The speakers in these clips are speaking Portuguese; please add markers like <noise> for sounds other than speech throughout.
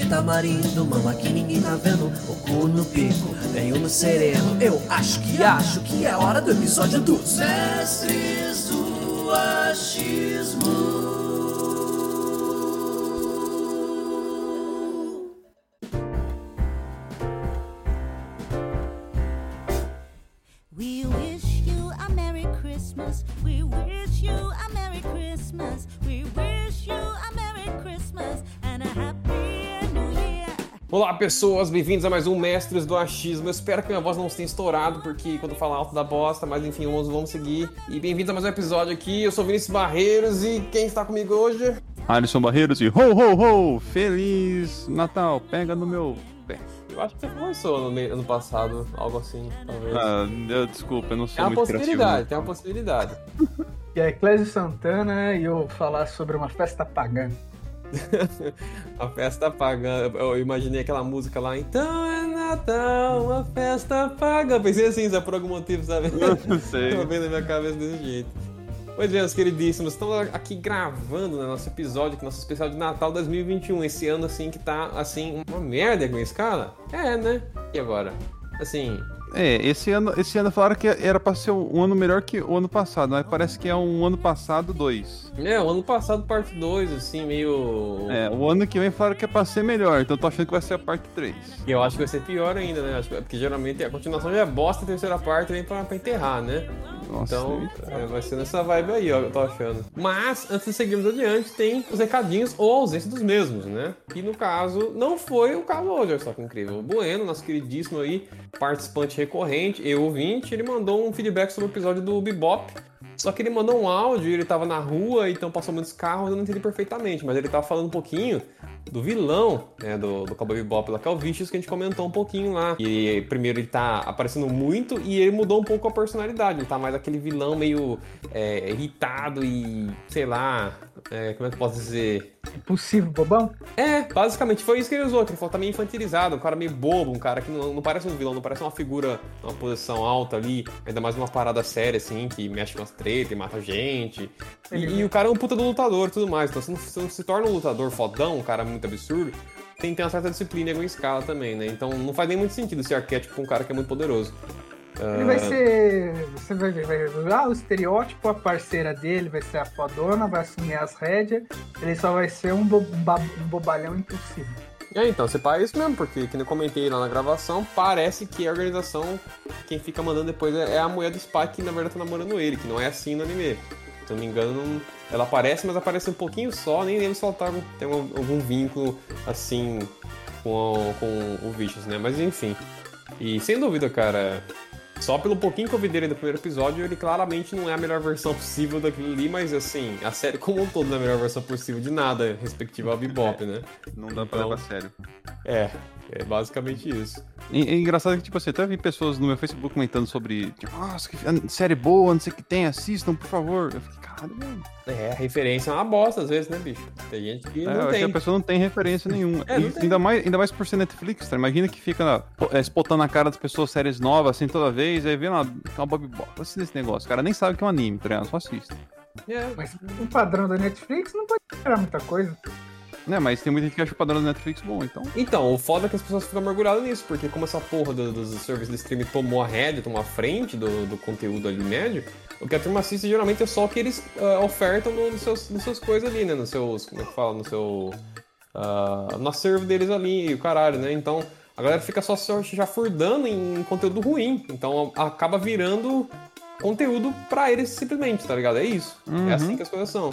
de tamarindo, mama que ninguém tá vendo O cu no pico, veio no sereno Eu acho que acho que é hora do episódio dos Mestres do Achismo We wish you a Merry Christmas. We wish you a Merry Christmas. Olá pessoas, bem-vindos a mais um Mestres do Achismo. Eu espero que minha voz não tenha estourado, porque quando eu falar alto da bosta, mas enfim, vamos, vamos seguir. E bem-vindos a mais um episódio aqui. Eu sou Vinícius Barreiros e quem está comigo hoje? Alisson Barreiros e ho ho ho! Feliz Natal! Pega no meu pé. Eu acho que você começou no meio, ano passado, algo assim, talvez. Ah, eu, desculpa, eu não tem sou uma muito criativo. possibilidade, não. tem uma possibilidade. <laughs> E é Clésio Santana e eu vou falar sobre uma festa pagã. <laughs> A festa pagã. Eu imaginei aquela música lá, então é Natal, uma festa pagã. Pensei assim, sabe, por algum motivo, sabe? <laughs> Não sei. Tô vendo na minha cabeça desse jeito. Pois bem, meus queridíssimos, estamos aqui gravando né, nosso episódio, nosso especial de Natal 2021. Esse ano, assim, que tá, assim, uma merda com esse cara. É, né? E agora? Assim, É, esse ano, esse ano falaram que era pra ser um ano melhor que o ano passado, mas parece que é um ano passado dois. é, o ano passado, parte 2, assim, meio. É, o ano que vem falaram que é pra ser melhor, então tô achando que vai ser a parte 3. E eu acho que vai ser pior ainda, né? Porque geralmente a continuação já é bosta, a terceira parte vem pra, pra enterrar, né? Nossa, Então, é, vai ser nessa vibe aí, ó, eu tô achando. Mas, antes de seguirmos adiante, tem os recadinhos ou a ausência dos mesmos, né? Que no caso, não foi o caso hoje, olha só que incrível. O Bueno, nosso queridíssimo aí, participante recorrente, eu ouvinte, ele mandou um feedback sobre o episódio do Bebop. Só que ele mandou um áudio, ele tava na rua, então passou muitos carros, eu não entendi perfeitamente, mas ele tava falando um pouquinho do vilão, né, do, do Cowboy Bebop lá, que é o Vicious, que a gente comentou um pouquinho lá. E primeiro ele tá aparecendo muito e ele mudou um pouco a personalidade. Ele tá mais aquele vilão meio é, irritado e, sei lá, é, como é que eu posso dizer? Impossível, bobão? É, basicamente foi isso que ele usou, que ele falou tá meio infantilizado, um cara meio bobo, um cara que não, não parece um vilão, não parece uma figura numa posição alta ali, ainda mais uma parada séria, assim, que mexe com as tretas e mata gente. E, e o cara é um puta do lutador e tudo mais, então você não, você não se torna um lutador fodão, um cara muito absurdo, tem que ter uma certa disciplina em alguma escala também, né? Então não faz nem muito sentido esse arquétipo com um cara que é muito poderoso. Ele vai ser. Você vai ver, vai ver. Ah, o estereótipo, a parceira dele vai ser a fodona, vai assumir as rédeas. Ele só vai ser um, bo- um bobalhão impossível. É, então, você para isso mesmo, porque, que eu comentei lá na gravação, parece que a organização, quem fica mandando depois é é a mulher do Spike que na verdade tá namorando ele, que não é assim no anime. Se eu não me engano, ela aparece, mas aparece um pouquinho só, nem lembro se ela tá, tem algum, algum vínculo assim com, com o Vicious, né? Mas enfim. E sem dúvida, cara, só pelo pouquinho que eu vi dele no primeiro episódio, ele claramente não é a melhor versão possível daquilo ali, mas assim, a série como um todo não é a melhor versão possível de nada, respectivo ao Bebop, né? Não dá pra Então- levar a sério. É, é basicamente isso. E, é engraçado que, tipo assim, até vi pessoas no meu Facebook comentando sobre, tipo, nossa, que série boa, não sei o que tem, assistam, por favor. Eu fiquei, caralho, mano. É, a referência é uma bosta às vezes, né, bicho? Tem gente que É, não acho que tem. a pessoa não tem referência <laughs> nenhuma. É, E tem. ainda, mais, ainda mais por ser Netflix, tá? Imagina que fica é, spotando a cara das pessoas séries novas, assim, toda vez, aí vê uma, uma Bob Bob. Assista esse negócio. O cara nem sabe que é um anime, tá ligado? Só assista. É, Mas o padrão da Netflix não pode esperar muita coisa. Né, mas tem muita gente que acha o padrão da Netflix bom, então. Então, o foda é que as pessoas ficam mergulhadas nisso, porque como essa porra do- dos serviços de streaming tomou a rédea, tomou a frente do, do conteúdo ali médio, o que a turma assiste geralmente é só o que eles ah, ofertam no- nos seus, nos seus coisas ali, né? Nos seus. Como é que fala? No seu. ah, no acervo deles ali, o caralho, né? Então. A galera fica só se chafurdando em conteúdo ruim. Então acaba virando conteúdo pra eles simplesmente, tá ligado? É isso. É assim que as coisas são.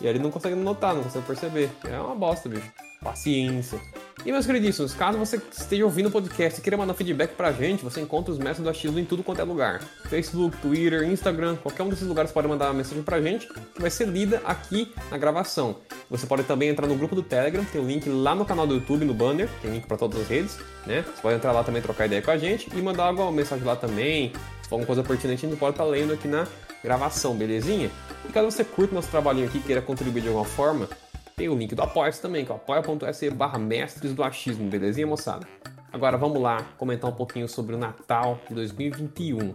E aí ele não consegue notar, não consegue perceber. É uma bosta, bicho. Paciência. E meus queridíssimos, caso você esteja ouvindo o podcast e queira mandar feedback pra gente, você encontra os mestres do achismo em tudo quanto é lugar. Facebook, Twitter, Instagram, qualquer um desses lugares pode mandar uma mensagem pra gente, que vai ser lida aqui na gravação. Você pode também entrar no grupo do Telegram, tem o link lá no canal do YouTube, no banner, tem link pra todas as redes, né? Você pode entrar lá também, trocar ideia com a gente e mandar alguma mensagem lá também. Alguma coisa pertinente, a gente pode estar lendo aqui na gravação, belezinha? E caso você curta nosso trabalhinho aqui queira contribuir de alguma forma, tem o link do apoia também, que é apoia.se barra mestres do achismo, belezinha, moçada? Agora vamos lá comentar um pouquinho sobre o Natal de 2021.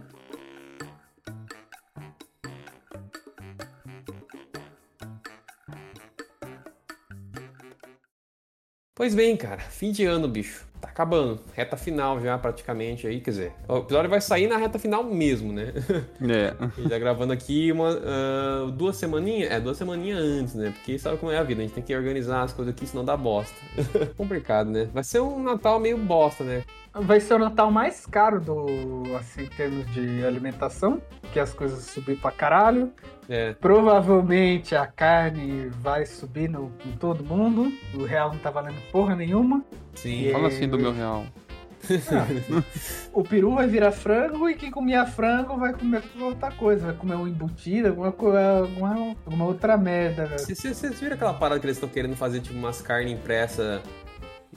Pois bem, cara, fim de ano, bicho. Acabando. Reta final já, praticamente, aí, quer dizer. O episódio vai sair na reta final mesmo, né? É. <laughs> Gente tá gravando aqui uma, ah, duas semaninhas. É, duas semaninhas antes, né? Porque sabe como é a vida, a gente tem que organizar as coisas aqui, senão dá bosta. <laughs> Complicado, né? Vai ser um Natal meio bosta, né? Vai ser o Natal mais caro do, assim, em termos de alimentação, que as coisas subir pra caralho. É. Provavelmente a carne vai subir no, em todo mundo. O real não tá valendo porra nenhuma. Sim. Fala assim do meu real. <laughs> O peru vai virar frango e quem comia frango vai comer outra coisa. Vai comer um embutido, alguma, alguma, alguma outra merda, velho. Vocês viram aquela parada que eles estão querendo fazer, tipo, umas carnes impressas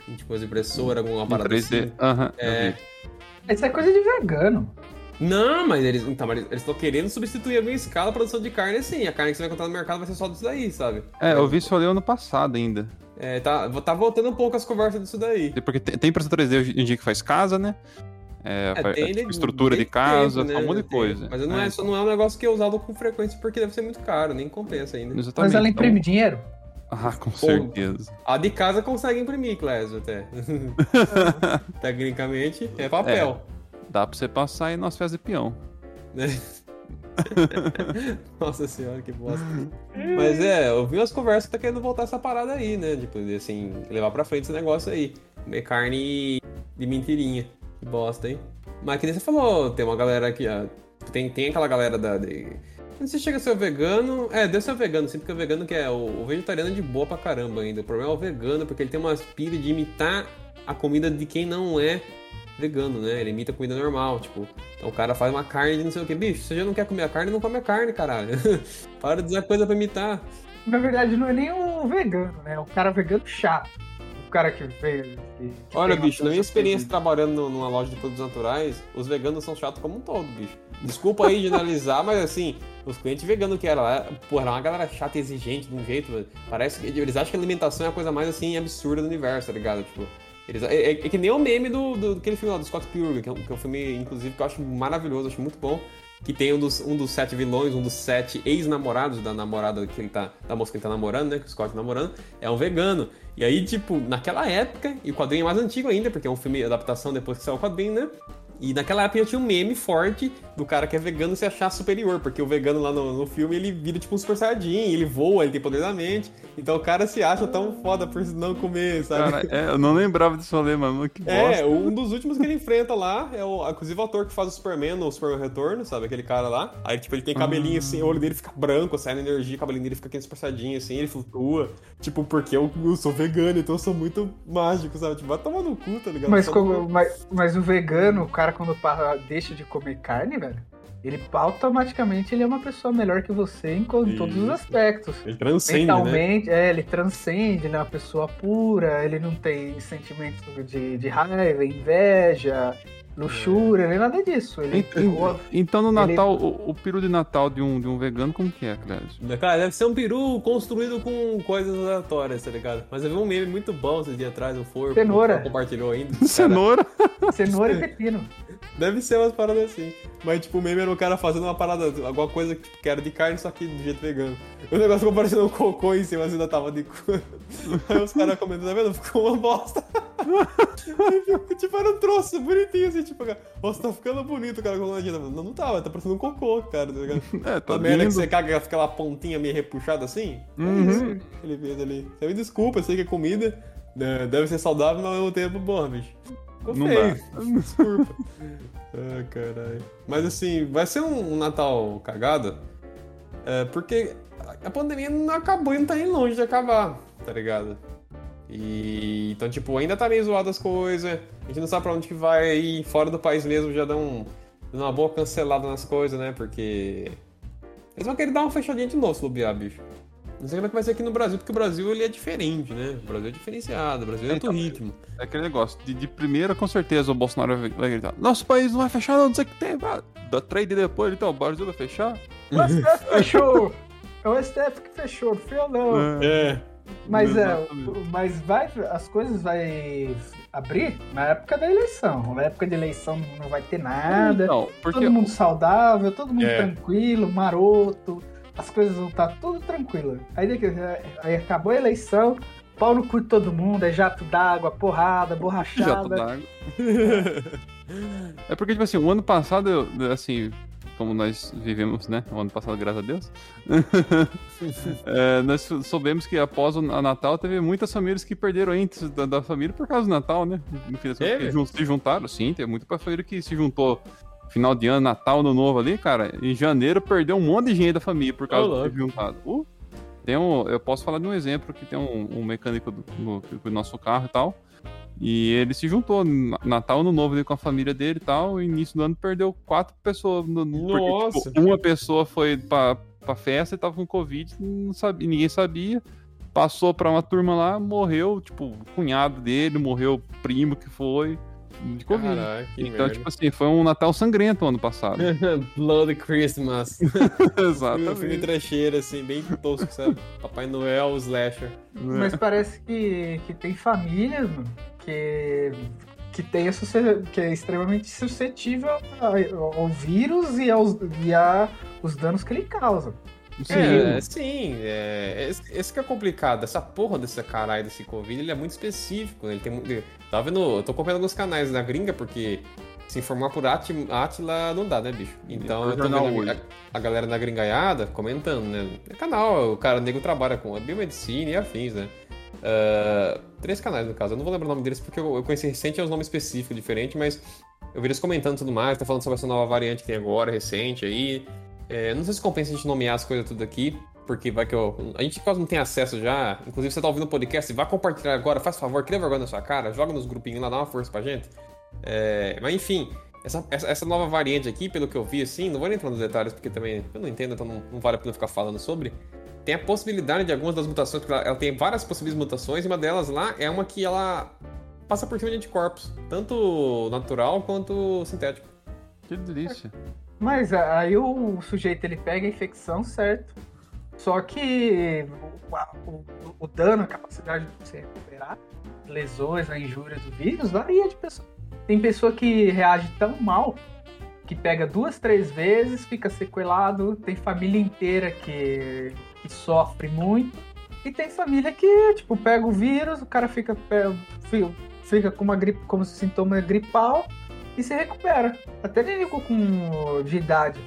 em, tipo, as impressoras, alguma parada 3D. assim? Aham, É. Isso é coisa de vegano. Não, mas eles então, mas eles estão querendo substituir a minha escala a produção de carne assim. A carne que você vai encontrar no mercado vai ser só disso daí, sabe? É, eu vi isso ali ano passado ainda. É, tá, tá voltando um pouco as conversas disso daí. Porque tem, tem impressora 3D hoje em dia que faz casa, né? É, É, faz- tem é, ele estrutura de casa, tempo, faz um monte de Tem. coisa. Mas não é, só, então- não é um negócio que é usado com frequência porque deve ser muito caro, nem compensa ainda. Exatamente. Mas ela então- imprime dinheiro. Ah, com certeza. A de casa consegue imprimir, Clésio, até. <laughs> <laughs> Tecnicamente, é papel. Dá pra você passar aí nas festas de peão. <laughs> Nossa senhora, que bosta. Mas é, eu vi umas conversas que tá querendo voltar essa parada aí, né? Tipo, assim, levar pra frente esse negócio aí. Comer carne de mentirinha. Que bosta, hein? Mas que nem você falou, tem uma galera aqui, ó. Tem, tem aquela galera da. De... Sei se chega a ser vegano. É, deve ser vegano, sim, porque o vegano que é. O, o vegetariano é de boa pra caramba ainda. O problema é o vegano, porque ele tem uma aspira de imitar a comida de quem não é vegano, né? Ele imita comida normal, tipo. Então o cara faz uma carne de não sei o que. Bicho, você já não quer comer a carne, não come a carne, caralho. <laughs> Para de dizer coisa pra imitar. Na verdade, não é nem o vegano, né? É o cara vegano chato. O cara que veio. que- Olha, bicho, na minha experiência trabalhando numa loja de produtos naturais, os veganos são chatos como um todo, bicho. Desculpa aí generalizar, <laughs> mas assim, os clientes veganos que era lá, porra, era uma galera chata e exigente de um jeito, velho. Parece que eles acham que a alimentação é a coisa mais assim absurda do universo, tá ligado? Tipo, eles, é, é- é que nem o meme do, do, daquele filme lá, do Scott Pilgrim, que é, um, que é um filme, inclusive, que eu acho maravilhoso, acho muito bom. Que tem um dos, um dos sete vilões, um dos sete ex-namorados da namorada que ele tá. Da moça que ele tá namorando, né? Que o Scott tá namorando, é um vegano. E aí, tipo, naquela época, e o quadrinho é mais antigo ainda, porque é um filme adaptação depois que saiu o quadrinho, né? E naquela época já tinha um meme forte do cara que é vegano se achar superior, porque o vegano lá no, no filme ele vira tipo um super saiyajin, ele voa, ele tem poder da mente. Então o cara se acha tão foda por não comer, sabe? Cara, é, eu não lembrava desse rolê, mano. Que É, bosta. um dos últimos que ele enfrenta lá é o, inclusive o ator que faz o Superman no Superman Retorno, sabe? Aquele cara lá. Aí, tipo, ele tem cabelinho assim, o olho dele fica branco, sai na energia, o cabelinho dele fica aquele esparçadinho assim, ele flutua. Tipo, porque eu, eu sou vegano, então eu sou muito mágico, sabe? Tipo, vai tomar no cu, tá ligado? Mas, como- mas, mas o vegano, o cara quando deixa de comer carne, velho, ele automaticamente ele é uma pessoa melhor que você em, todos os aspectos. Ele transcende, né? Mentalmente, é, ele transcende, ele é uma pessoa pura, ele não tem sentimentos de, de raiva, inveja, luxúria, nem nada disso. Ele Então, então no Ele- Natal, o, o peru de Natal de um, de um vegano, como que é, Clésio? Cara, deve ser um peru construído com coisas aleatórias, tá ligado? Mas eu vi um meme muito bom esses dias atrás, o For Cenoura. compartilhou ainda. <laughs> Cenoura? <laughs> cenoura e pepino. Deve ser umas paradas assim. Mas, tipo, o meme era o cara fazendo uma parada, alguma coisa que, era de carne, só que do jeito vegano. O negócio ficou parecendo um cocô em cima, assim, ainda tava de cu. <laughs> Aí os caras comentando, tá vendo? Ficou uma bosta. <laughs> Tipo, era um troço bonitinho, assim, tipo, cara, nossa, tá ficando bonito, cara, colocando na dieta. Não, não tava, tá parecendo um cocô, cara, tá ligado? É, tá A merda que você caga, aquela pontinha meio repuxada assim. É Uhum. isso que ele fez ali. Você me desculpa, eu sei que é comida, né, deve ser saudável, mas ao mesmo tempo, porra, bicho. Não dá. Desculpa. <laughs> ah, caralho. Mas assim, vai ser um Natal cagado, é, porque a pandemia não acabou e não tá nem longe de acabar, tá ligado? E então, tipo, ainda tá meio zoado as coisas. A gente não sabe pra onde que vai aí. Fora do país mesmo já dá um, dá uma boa cancelada nas coisas, né? Porque. Eles vão querer dar uma fechadinha de novo se bobear, bicho. Não sei como é que vai ser aqui no Brasil, porque o Brasil ele é diferente, né? O Brasil é diferenciado, o Brasil é outro Então, ritmo. É aquele negócio, de, de primeira, com certeza, o Bolsonaro vai, gritar: Nosso país não vai fechar, não, não sei o que tem. vai." Da trade depois, então, o Brasil vai fechar? <laughs> O STF fechou! É o STF que fechou, não fui eu não. É. Mas é, Exatamente. mas vai, as coisas vai abrir na época da eleição. Na época de eleição não vai ter nada. Não, porque. todo mundo saudável, todo mundo É. tranquilo, maroto. As coisas vão estar tudo tranquilo. Aí, aí acabou a eleição, pau no cu de todo mundo, é jato d'água, porrada, Jato borrachada. d'água. <laughs> é porque, tipo assim, o ano passado, eu- assim, como nós vivemos, né? O ano passado, graças a Deus. <laughs> é, nós sou- soubemos que após o Natal teve muitas famílias que perderam entes da, da família por causa do Natal, né? No fim das contas, se juntaram, sim, tem muita família que se juntou final de ano, Natal, Ano Novo ali, cara. Em janeiro perdeu um monte de gente da família por causa ter juntado. Uh, tem um, eu posso falar de um exemplo que tem um, um mecânico do, no- do nosso carro e tal. E ele se juntou na- Natal, Ano Novo com a família dele e tal. E início do ano perdeu quatro pessoas. No, no- porque, Nossa. tipo, uma pessoa foi pra, pra festa e tava com Covid, não sabia, ninguém sabia. Passou pra uma turma lá, morreu, tipo, o cunhado dele, morreu o primo que foi de Covid. Caraca, que então, merda. tipo assim, foi um Natal sangrento ano passado. <laughs> <laughs> Bloody Christmas. Filme Exatamente. trecheiro, assim, bem tosco, sabe? Papai Noel, slasher. Mas parece que, que tem famílias mano, que, que, tem que é extremamente suscetível ao vírus e aos e a, os danos que ele causa. Sim. É, sim, é, esse, esse que é complicado. Essa porra desse caralho desse Covid, ele é muito específico. né? Ele tem muito. Tá vendo? Eu tô acompanhando alguns canais da gringa, porque se informar por Ati- Atila não dá, né, bicho? Então eu tô vendo a, a galera da gringaiada comentando, né? É canal, o cara nego trabalha com a biomedicina e afins, né? Ah, três canais, no caso. Eu não vou lembrar o nome deles porque eu, eu conheci recente, é um nome específico diferente, mas eu vi eles comentando tudo mais, tá falando sobre essa nova variante que tem agora, recente aí. É, não sei se compensa a gente nomear as coisas tudo aqui, porque vai que eu. A gente quase não tem acesso já. Inclusive, você tá ouvindo o podcast, vá compartilhar agora, faz favor, cria vergonha na sua cara, joga nos grupinhos lá, dá uma força pra gente. É, mas enfim, essa, essa, essa nova variante aqui, pelo que eu vi, assim, não vou entrar nos detalhes, porque também eu não entendo, então não, não vale a pena ficar falando sobre. Tem a possibilidade de algumas das mutações, porque ela, ela tem várias possíveis mutações, e uma delas lá é uma que ela passa por cima de anticorpos, tanto natural quanto sintético. Que delícia. Mas a- aí o sujeito ele pega a infecção, certo? Só que o, o- o dano, a capacidade de você recuperar lesões, a injúria do vírus varia de pessoa. Tem pessoa que reage tão mal que pega duas, três vezes, fica sequelado. Tem família inteira que, que sofre muito. E tem família que, tipo, pega o vírus, o cara fica, fica com uma gripe, como sintoma gripal e se recupera. Até nego com de idade.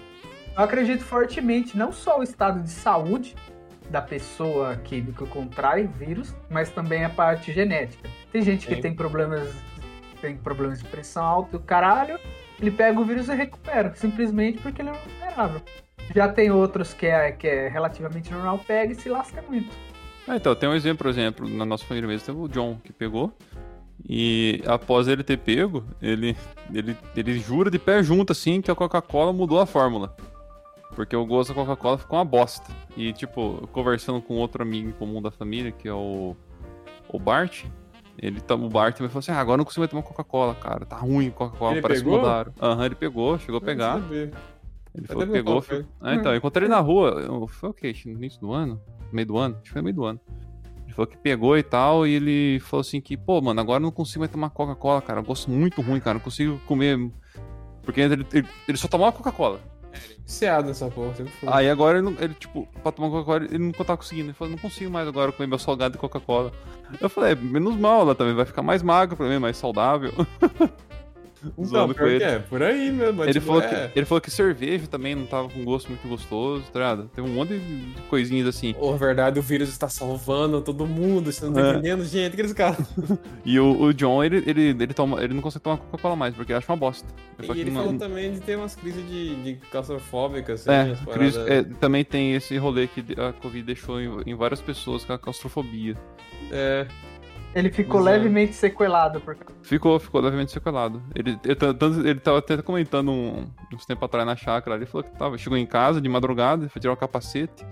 Eu acredito fortemente não só o estado de saúde da pessoa que, que contrai o vírus, mas também a parte genética. Tem gente que tem problemas, tem problemas de pressão alta o caralho, ele pega o vírus e recupera, simplesmente porque ele é vulnerável. Já tem outros que é, que é relativamente normal, pega e se lasca muito. Ah, então, tem um exemplo, por exemplo, na nossa família mesmo, teve o John que pegou. E após ele ter pego, ele, ele, ele jura de pé junto, assim, que a Coca-Cola mudou a fórmula. Porque o gosto da Coca-Cola ficou uma bosta. E, tipo, conversando com outro amigo em comum da família, que é o, o Bart, ele, o Bart também falou assim: ah, agora eu não consigo mais tomar Coca-Cola, cara. Tá ruim a Coca-Cola, parece que pegou? mudaram. Aham, ele pegou, chegou a pegar. Ele Mas falou que deve pegou. Foi... Ah, então, eu encontrei ele na rua. eu- Foi o quê? No início do ano? Meio do ano? Acho que foi no meio do ano. Ele falou que pegou e tal, e ele falou assim que, pô, mano, agora eu não consigo mais tomar Coca-Cola, cara. Eu gosto muito ruim, cara. Não consigo comer. Porque ele, ele, ele só tomava Coca-Cola. Viciado nessa porra, sempre foi. Aí agora ele, ele, tipo, pra tomar Coca-Cola, ele não tá conseguindo. Ele falou, não consigo mais agora comer meu salgado de Coca-Cola. Eu falei, é, menos mal, ela também vai ficar mais magro pra mim, mais saudável. <laughs> então, pior ele. é, por aí mesmo. mas, Ele tipo, falou, é... que, ele falou que cerveja também não tava com gosto muito gostoso, tá ligado? Teve um monte de coisinhas assim. Ô, verdade, o vírus está salvando todo mundo, você não tá É. entendendo, gente, aqueles caras. <laughs> E o, o John, ele, ele, ele, toma, ele não consegue tomar Coca-Cola mais, porque ele acha uma bosta. Ele E ele não- falou também de ter umas crises de, de claustrofóbicas, assim, É, as Cris, paradas- é, também tem esse rolê que a Covid deixou em, em várias pessoas com a claustrofobia. É. Ele ficou Exato. levemente sequelado. Porque... Ficou, ficou levemente sequelado. Ele, ele, ele tava até comentando um, uns tempos atrás na chácara, ele falou que tava, chegou em casa de madrugada, foi tirar o capacete.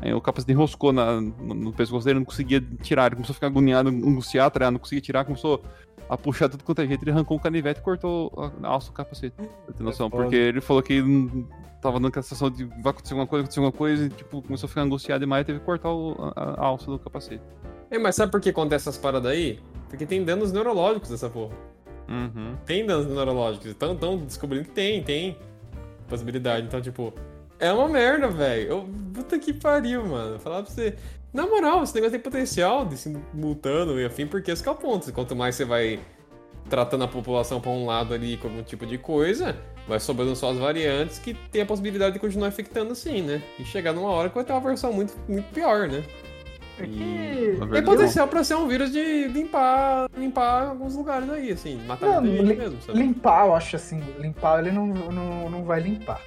Aí o capacete enroscou na, no, no pescoço dele, não conseguia tirar. Ele começou a ficar agoniado, angustiado, tá não conseguia tirar, começou a puxar tudo quanto é jeito. Ele arrancou um canivete e cortou a, a alça do capacete. Pra ter noção, foda. porque ele falou que tava dando aquela sensação de vai acontecer alguma coisa, acontecer alguma coisa, e tipo, começou a ficar angustiado demais e teve que cortar o- a, a alça do capacete. É, mas sabe por que acontece essas paradas aí? Porque tem danos neurológicos dessa porra. Uhum. Tem danos neurológicos. Então, estão descobrindo que tem, tem possibilidade. Então, tipo, é uma merda, velho. Puta que pariu, mano. Falar pra você. Na moral, esse negócio tem potencial de se multando e afim, porque esse que é o ponto. Quanto mais você vai tratando a população pra um lado ali com algum tipo de coisa, vai sobrando só as variantes que tem a possibilidade de continuar infectando assim, né? E chegar numa hora que vai ter uma versão muito, muito pior, né? É que... Tem verdade, potencial pra ser um vírus de limpar, limpar alguns lugares aí, assim, matar Não, li- mesmo, sabe? limpar, eu acho assim, limpar ele não, não, não vai limpar.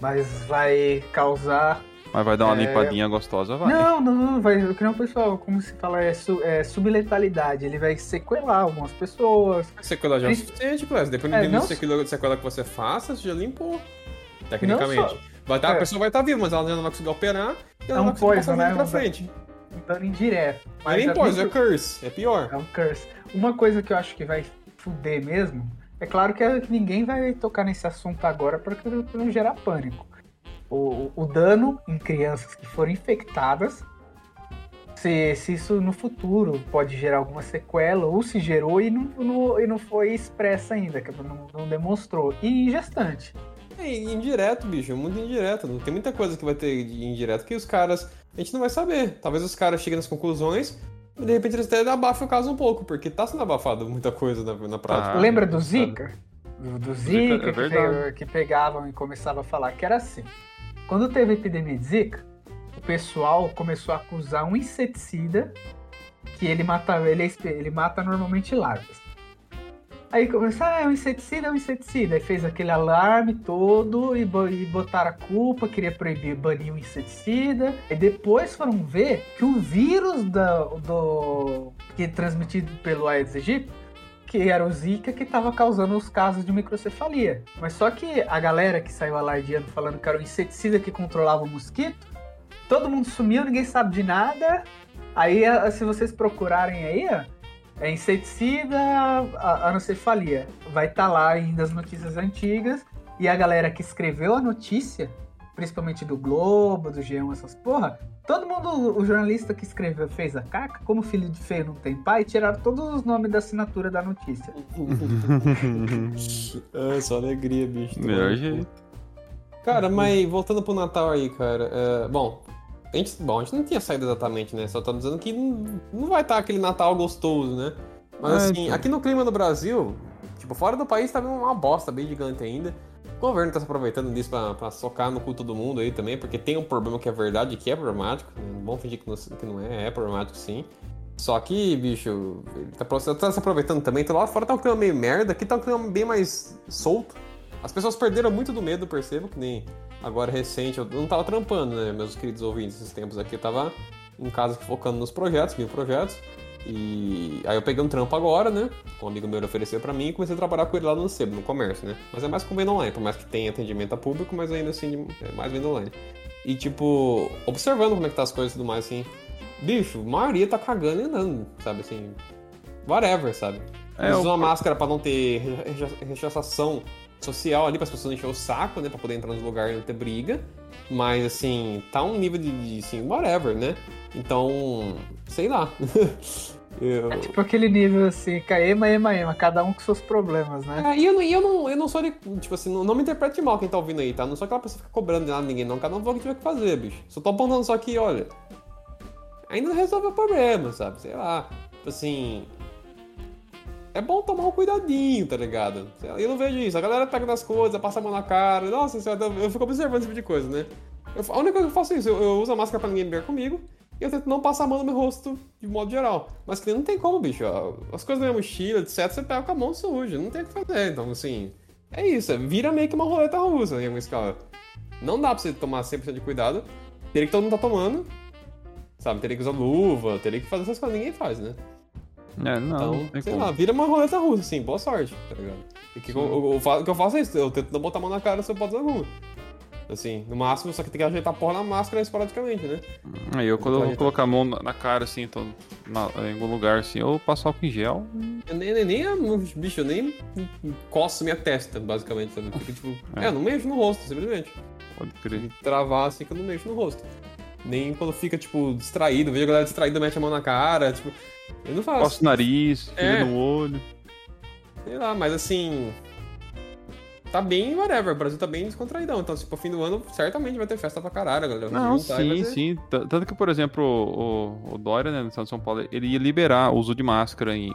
Mas vai causar. Mas vai dar uma É. limpadinha gostosa, vai. Não, não, não, vai. O que não, pessoal, como se fala, é, su, é subletalidade. Ele vai sequelar algumas pessoas. Sequela já é o suficiente, Clécio. Dependendo É, do não de sequela, sequela que você faça, você já limpou. Tecnicamente. Não só- Vai tá, é. A pessoa vai estar viva, mas ela já não vai conseguir operar e ela É não vai conseguir passar né? pra frente. Dano indireto. Não é nem é poison, é muito- curse. É pior. É um curse. Uma coisa que eu acho que vai fuder mesmo, é claro que ninguém vai tocar nesse assunto agora para não gerar pânico. O, o- dano em crianças que foram infectadas, se, se isso no futuro pode gerar alguma sequela, ou se gerou e não, não- e não foi expressa ainda, que não, não demonstrou. E gestante. É indireto, bicho. Muito indireto. Não tem muita coisa que vai ter de indireto que os caras. A gente não vai saber. Talvez os caras cheguem nas conclusões. E de repente eles até abafem o caso um pouco, porque tá sendo abafado muita coisa na, na prática. Ah, Lembra do? Zika? Do, do Zika, Zika, é que, pe- que pegavam e começavam a falar que era assim. Quando teve a epidemia de Zika, o pessoal começou a acusar um inseticida que ele mata, ele, é ele mata normalmente larvas. Aí começou, ah, é um inseticida, é um inseticida. Aí fez aquele alarme todo e, bo- botaram a culpa, queria proibir, banir o inseticida. E depois foram ver que o vírus da, do, que é transmitido pelo Aedes aegypti que era o Zika que estava causando os casos de microcefalia. Mas só que a galera que saiu alardeando falando que era o inseticida que controlava o mosquito, todo mundo sumiu, ninguém sabe de nada. Aí, a- se vocês procurarem aí, é inseticida a- anocefalia. Vai estar lá ainda as notícias antigas. E a galera que escreveu a notícia, principalmente do Globo, do G1, essas porra, todo mundo, o jornalista que escreveu, fez a caca, como filho de feio não tem pai, tiraram todos os nomes da assinatura da notícia. <laughs> É, só alegria, bicho. Melhor jeito. Cara, mas voltando pro Natal aí, cara. é, bom, a gente, bom, a gente não tinha saído exatamente, né? Só tá dizendo que não, não vai estar aquele Natal gostoso, né? Mas É, assim, então. aqui no clima do Brasil, tipo, fora do país tá uma bosta bem gigante ainda. O governo tá se aproveitando disso pra, pra socar no cu todo mundo aí também, porque tem um problema que é verdade, que é problemático. Não vamos fingir que não, que não é, é problemático sim. Só que, bicho, ele tá, tá se aproveitando também. Então lá fora tá um clima meio merda, aqui tá um clima bem mais solto. As pessoas perderam muito do medo, percebo, que nem agora recente, eu não tava trampando, né, meus queridos ouvintes, esses tempos aqui, eu tava em casa focando nos projetos, mil projetos. E aí eu peguei um trampo agora, né? Um amigo meu ofereceu pra mim e comecei a trabalhar com ele lá no sebo, no comércio, né? Mas é mais com venda online, por mais que tenha atendimento a público, mas ainda assim é mais venda online. E tipo, observando como é que tá as coisas e tudo mais, assim. Bicho, a maioria tá cagando e andando, sabe assim. Whatever, sabe? É, Eles o- usam a máscara pra não ter recha- rechaçação social ali, para as pessoas encher o saco, né? Pra poder entrar no lugar e não ter briga. Mas, assim, tá um nível de, de assim, whatever, né? Então, sei lá. <laughs> eu... É tipo aquele nível assim, ca- ema, ema, ema, cada um com seus problemas, né? É, e eu, não, eu, não, eu não sou de. Tipo assim, não, não me interprete mal quem tá ouvindo aí, tá? Não sou aquela pessoa que fica cobrando de nada ninguém, não. Cada um faz o que tiver que fazer, bicho. Só tô apontando só que, olha. Ainda não resolveu o problema, sabe? Sei lá. Tipo assim. É bom tomar um cuidadinho, tá ligado? Eu não vejo isso. A galera pega nas coisas, passa a mão na cara. Nossa senhora, eu fico observando esse tipo de coisa, né? Eu- a única coisa que eu faço é isso. Eu, eu uso a máscara pra ninguém beber comigo. E eu tento não passar a mão no meu rosto de modo geral. Mas que não tem como, bicho. As coisas na minha mochila, etc., você pega com a mão suja. Não tem o que fazer. Então, assim. É isso. é- Vira meio que uma roleta russa em alguma escala. Não dá pra você tomar 100% de cuidado. Teria que todo mundo tá tomando. Sabe? Teria que usar luva, teria que fazer essas coisas. Ninguém faz, né? É, não, Então, não sei como. lá, vira uma roleta russa, assim, boa sorte, tá ligado? E que eu- o que eu faço é isso, eu tento não botar a mão na cara se eu boto na rua. Assim, no máximo, só que tem que ajeitar a porra na máscara esporadicamente, né? Aí eu, quando eu vou colocar a mão na, cara, assim, tô na- em algum lugar, assim, eu passo álcool em gel. Eu nem, nem, nem bicho, eu nem coço minha testa, basicamente, sabe? Fica tipo. É. É, eu não mexo no rosto, simplesmente. Pode crer. Me travar assim que eu não mexo no rosto. Nem quando fica, tipo, distraído, vejo a galera distraída, mete a mão na cara, tipo. Eu não faço. O nariz, É. no olho. Sei lá, mas assim. Tá bem, whatever. O Brasil tá bem descontraídão. Então, tipo, fim do ano certamente vai ter festa pra caralho, galera. vai Não, e sim, sim. Tanto que, por exemplo, o, o, o Dória, né, no estado de São Paulo, ele ia liberar o uso de máscara em.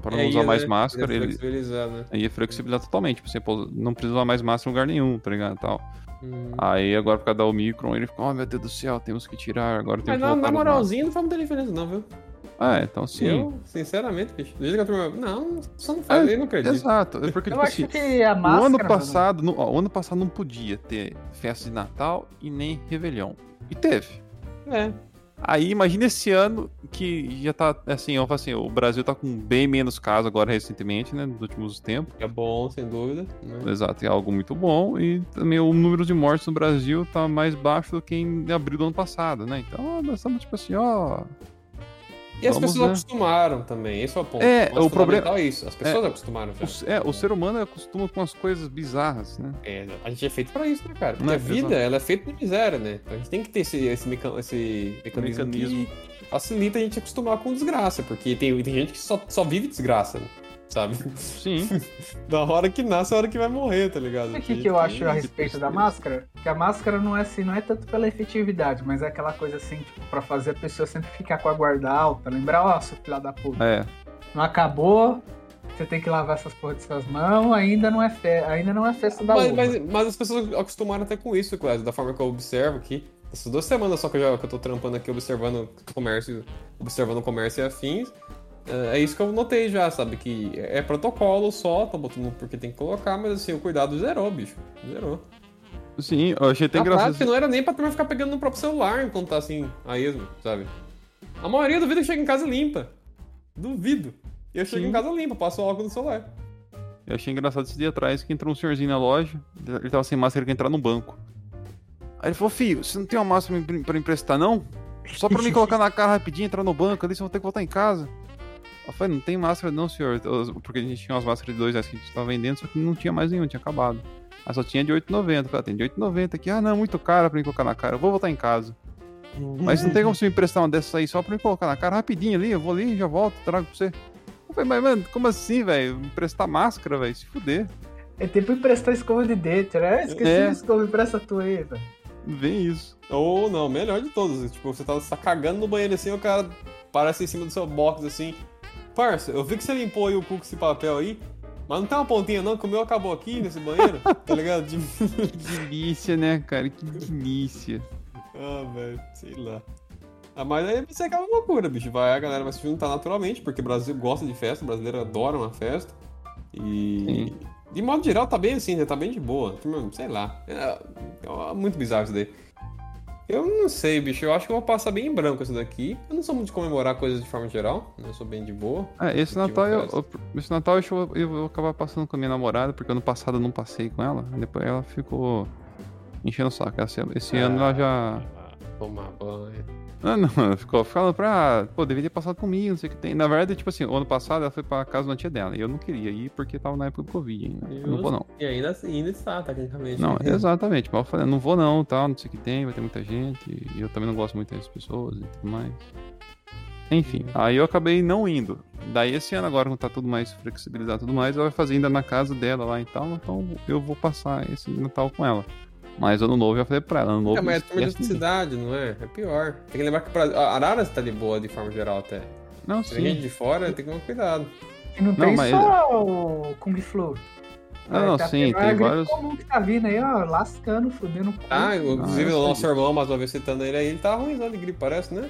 Para não É, usar ia, mais né? máscara, Ia ele flexibilizar, né? ia flexibilizar totalmente. Tipo, você pô, não precisa usar mais máscara em lugar nenhum, tá ligado? Tal. Hum. Aí agora por causa da Omicron, ele ficou, oh meu Deus do céu, temos que tirar, agora Mas que na, voltar na moralzinha não faz muita diferença, não, viu? É, então sim. Eu, sinceramente, bicho. Desde que a turma. Não, só não faz, É, eu não acredito. Exato, é porque, Eu tipo acho assim, que a o máscara. ano passado, no, ó, o ano passado não podia ter festa de Natal e nem Réveillon. E teve. É. Aí imagina esse ano que já tá, assim, eu falo assim, o Brasil tá com bem menos casos agora recentemente, né, nos últimos tempos. É bom, sem dúvida. né? Exato, é algo muito bom. E também o número de mortes no Brasil tá mais baixo do que em abril do ano passado, né? Então nós estamos tipo assim, ó. E as Vamos, pessoas né? acostumaram também, esse é o ponto. É, Mas o problema- É isso, as pessoas acostumaram já. O, é, o ser humano acostuma com as coisas bizarras, né? É, a gente é feito pra isso, né, cara? Porque Né, a vida, ela é feita de miséria, né? Então a gente tem que ter esse, esse, esse mecanismo, Mecanismo. que facilita a gente acostumar com desgraça, porque tem, tem gente que só, só vive desgraça, né? Sabe? Sim. <laughs> Da hora que nasce, é a hora que vai morrer, tá ligado? O que, que eu acho a respeito da máscara? Que a máscara não é assim, não é tanto pela efetividade, mas é aquela coisa assim, tipo, pra fazer a pessoa sempre ficar com a guarda alta, lembrar, ó, seu filho da puta, É. não acabou, você tem que lavar essas porras de suas mãos, ainda não é, fe... ainda não é festa da Mas, mas, mas as pessoas acostumaram até com isso, Clésio, da forma que eu observo aqui. Essas duas semanas só que eu, já, que eu tô trampando aqui, observando comércio, observando comércio e afins. É é isso que eu notei já, sabe? Que é protocolo só, tá botando porque tem que colocar, mas assim, o cuidado zerou, bicho. Zerou. Sim, eu achei até engraçado. prática, não era nem pra turma ficar pegando no próprio celular enquanto tá assim, a esmo, sabe? A maioria duvida que chega em casa limpa. Duvido. E eu chego Sim. em casa limpa, passo álcool no celular. Eu achei engraçado esse dia atrás que entrou um senhorzinho na loja, ele tava sem máscara, ele quer entrar no banco. Aí ele falou, filho, você não tem uma máscara pra- pra emprestar, não? Só pra me colocar na cara rapidinho, entrar no banco ali, você vai ter que voltar em casa. Eu falei, não tem máscara não, senhor. Porque a gente tinha umas máscaras de dois reais que a gente tava vendendo, só que não tinha mais nenhum, tinha acabado. Aí só tinha de 8,90. Eu falei, ah, tem de 8,90 aqui. Ah, não, muito cara pra me colocar na cara. Eu vou voltar em casa. Mas não tem como você me emprestar uma dessas aí só pra me colocar na cara rapidinho ali. Eu vou ali, já volto, trago pra você. Eu falei, mas, mano, como assim, velho? Emprestar máscara, velho? Se fuder. É tipo emprestar escova de dente, né? Esqueci É. a escova, empresta a tua aí, velho. Vem isso. Ou não, melhor de todos. Tipo, você tá, você tá cagando no banheiro assim, o cara parece em cima do seu box assim. Parça, eu vi que você limpou aí o cu com esse papel aí, mas não tem uma pontinha não, que o meu acabou aqui nesse banheiro, tá ligado? <laughs> Tipo, Delícia, né, cara? Que delícia. ah, velho, sei lá. Ah, mas aí ser aquela loucura, bicho. Vai, a galera vai se juntar naturalmente, porque o Brasil gosta de festa, o brasileiro adora uma festa. E. De modo geral, tá bem assim, né? Tá bem de boa. Turma, Sei lá. É, é muito bizarro isso daí. Eu não sei, bicho. Eu acho que eu vou passar bem em branco isso daqui. Eu não sou muito de comemorar coisas de forma geral. né? Eu sou bem de boa. É, esse Natal, eu, eu- esse Natal eu, acho que eu, vou acabar passando com a minha namorada, porque ano passado eu não passei com ela. Depois ela ficou enchendo o saco. Esse, esse ano ela já. Tomar banho. Ah, não, ficou falando pra. Pô, deveria passar comigo, não sei o que tem. Na verdade, tipo assim, o ano passado ela foi pra casa da tia dela. E eu não queria ir porque tava na época do Covid ainda. Eu não vou não. E ainda, ainda está, tecnicamente. Não, <laughs> exatamente. Mas eu falei, não vou não, tal, não sei o que tem, vai ter muita gente. E eu também não gosto muito dessas pessoas e tudo mais. Enfim, aí eu acabei não indo. Daí esse ano agora, quando tá tudo mais flexibilizado e tudo mais, ela vai fazer ainda na casa dela lá e tal, então eu vou passar esse Natal com ela. Mas ano novo eu já falei pra ela, ano novo. É, mas é turma de cidade, não é? É pior. Tem que lembrar que o Brasil- a Araras tá de boa de forma geral até. Não, Se vem gente sim. de fora, tem que tomar cuidado. E não, Não, tem mas- só o Kung Flu. Não, não, tá sim, tem vários. comum que tá vindo aí, ó, lascando, fudendo o cu. Ah, inclusive eu o nosso irmão, mais uma vez citando ele aí, ele tá ruimzão de gripe, parece, né?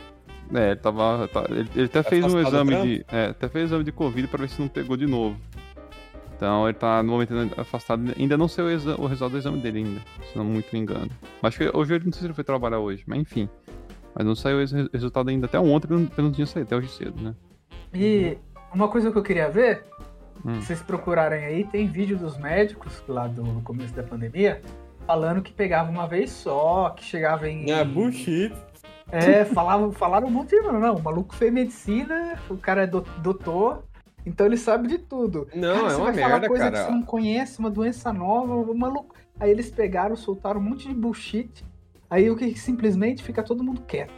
É, ele tava. tá- ele, ele até Tá fez um exame de. É, até fez exame de Covid pra ver se não pegou de novo. Então ele tá no momento afastado. Ainda não sei o, exa- o resultado do exame dele ainda, se não muito me engano. Acho que hoje ele não sei se ele foi trabalhar hoje, mas enfim. Mas não saiu esse re- resultado ainda. Até ontem ele não- ele não tinha saído, até hoje cedo, né? E Uma coisa que eu queria ver, Hum. se vocês procurarem aí, tem vídeo dos médicos lá do no começo da pandemia falando que pegava uma vez só, que chegava em. É, bullshit. É, falavam, falaram um monte de. Não, o maluco fez medicina, o cara é do- doutor, então ele sabe de tudo. Não, Cara, é uma merda, coisa cara. que você não conhece, uma doença nova, o maluco. Aí eles pegaram, soltaram um monte de bullshit. Aí o que simplesmente fica todo mundo quieto.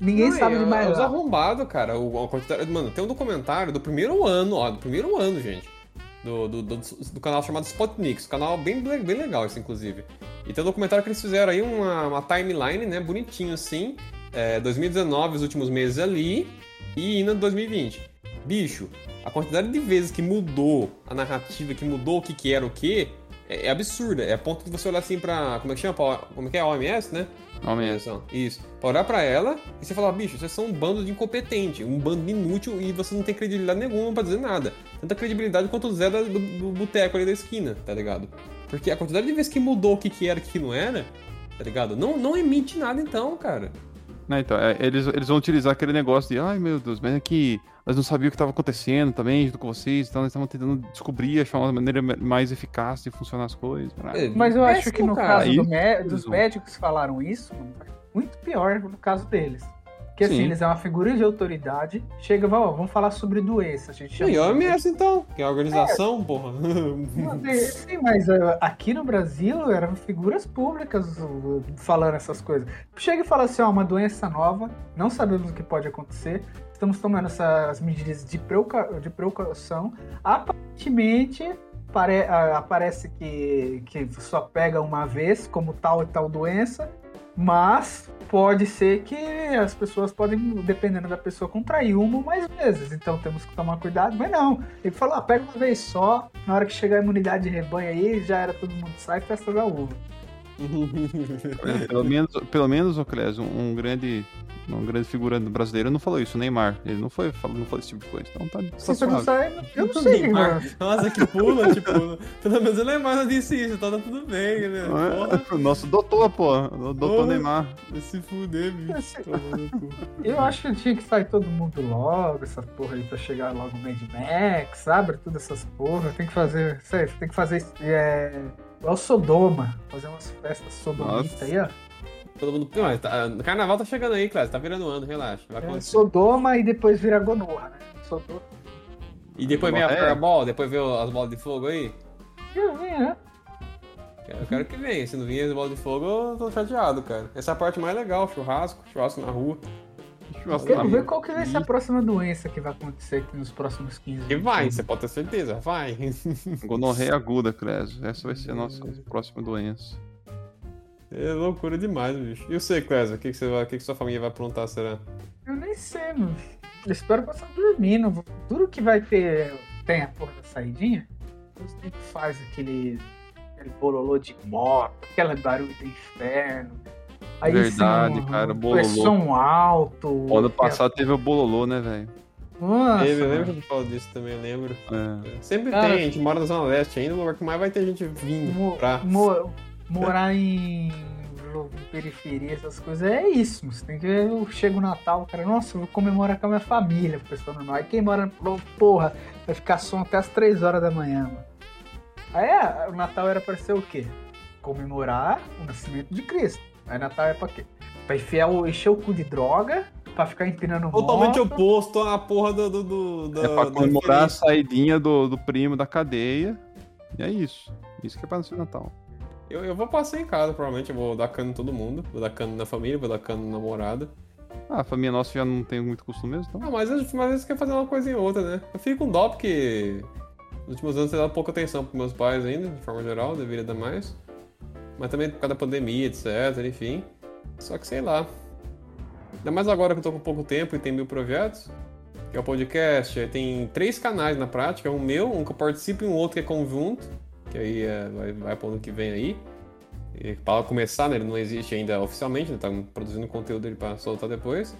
Ninguém Não, sabe é, de mais é Os nada. arrombados, cara. O, a quantidade- mano, tem um documentário do primeiro ano, ó. Do primeiro ano, gente. Do, do, do, do canal chamado Spotnix. Canal bem, bem legal, esse, inclusive. E tem um documentário que eles fizeram aí, uma, uma timeline, né? Bonitinho assim. É, 2019, os últimos meses ali. E indo 2020. Bicho, a quantidade de vezes que mudou a narrativa, que mudou o que, que era o que, é, é absurda. É a ponto de você olhar assim pra. Como é que chama? Como é que é? A OMS, né? Atenção. Isso. Pra olhar pra ela e você falar, bicho, vocês são um bando de incompetente, um bando de inútil e você não tem credibilidade nenhuma pra dizer nada. Tanta credibilidade quanto o Zé do, do boteco ali da esquina, tá ligado? Porque a quantidade de vezes que mudou o que, que era e o que não era, tá ligado? Não, não emite nada então, cara. Não, então, é, eles, eles vão utilizar aquele negócio de, ai meu Deus, mas é que nós não sabíamos o que estava acontecendo também junto com vocês, então nós estávamos tentando descobrir, achar uma maneira mais eficaz de funcionar as coisas. É, Mas eu acho que no cara. caso do dos médicos que falaram isso, muito pior no caso deles. Porque assim, Sim. eles é uma figura de autoridade, chega e vai, ó, vamos falar sobre doença. A gente E chama a OMS então, que é a organização, porra. Sim, <laughs> mas uh, aqui no Brasil eram figuras públicas falando essas coisas. Chega e fala assim, ó, uma doença nova, não sabemos o que pode acontecer, estamos tomando essas medidas de, precau- de precaução. Aparentemente, pare- aparece que, que só pega uma vez, como tal e tal doença, mas pode ser que as pessoas podem, dependendo da pessoa, contrair uma ou mais vezes. Então temos que tomar cuidado, mas não. Ele falou, ah, pega uma vez só, na hora que chegar a imunidade de rebanho aí, já era todo mundo sai, festa da uva. <laughs> É, pelo menos, pelo menos ô Clés, um, grande. Um grande figura brasileiro não falou isso, o Neymar. Ele não foi, falou, não falou esse tipo de coisa. Então tá, tá Se você não sai, eu não sei, mano. Nossa, que pula, tipo, pelo menos ele é mais disse isso, então tá tudo bem, né? É, <laughs> o Nosso doutor, pô. O doutor Porra. Neymar. vai se fuder, bicho. No cu. Eu acho que tinha que sair todo mundo logo, essa porra aí, pra chegar logo no Mad Max, sabe? Todas essas porra. Tem que fazer, sério, tem que fazer é, igual Sodoma, fazer umas festas sodomistas Nossa. aí, ó. Todo mundo. Não, mas tá- o carnaval tá chegando aí, Clássico. Tá virando ano, relaxa. Vai É. Sodoma e depois vira Gonorra, né? Sodoma. E depois vem a É. Fireball, depois vem as bolas de fogo aí. Eu vi, né? Eu quero que venha. Se não vier as bolas de fogo, eu tô chateado, cara. Essa é a parte mais legal, churrasco, churrasco na rua. Quero ver qual que vai ser a próxima doença que vai acontecer aqui nos próximos 15 E vai, você pode ter certeza, vai. <laughs> Gonorreia aguda, Clésio. Essa vai ser a nossa próxima doença. É loucura demais, bicho. E você, Clésia? O que, que, você vai, o que, que sua família vai aprontar, será? Eu nem sei, mano. Eu espero passar dormindo. Duro que vai ter. Tem a porra da saidinha. Você faz aquele. aquele bololô de moto, aquele barulho do inferno. Aí Verdade, som- cara, É bololô. som alto. O ano passado teve o Bololô, né, velho? Nossa, eu lembro que tu falou disso também, eu lembro. É. Sempre Cara, tem, a gente mora na Zona Leste ainda, o lugar que mais vai ter gente vindo Mo- pra. mo- morar em periferia, essas coisas, é isso. Você tem que ver, eu chego o Natal, cara, nossa, eu vou comemorar com a minha família, pessoal normal. Aí quem mora, no- porra, vai ficar som até as 3 horas da manhã, mano. Aí é, o Natal era pra ser o quê? Comemorar o nascimento de Cristo. Aí Natal é pra quê? Pra enfiar o, encher o cu de droga, pra ficar empinando Totalmente moto. oposto à porra do. do, do da- É pra comemorar a saidinha do, do primo da cadeia. E é isso. Isso que é pra nascer Natal. Eu, eu vou passar em casa, provavelmente. Eu vou dar cano em todo mundo. Vou dar cano na família, vou dar cano na namorada. Ah, a família nossa já não tem muito costume mesmo, Ah, então. mas às mas às vezes quer fazer uma coisa em outra, né? Eu fico com dó porque nos últimos anos tem dado pouca atenção pros meus pais ainda, de forma geral, deveria dar mais. Mas também por causa da pandemia, etc, enfim. Só que sei lá. Ainda mais agora que eu tô com pouco tempo e tem mil projetos. Que é o podcast, tem três canais na prática, um meu, um que eu participo e um outro que é conjunto. Que aí é, vai, vai pro ano que vem aí. E para começar, né, ele não existe ainda oficialmente, né, tá produzindo conteúdo dele para soltar depois.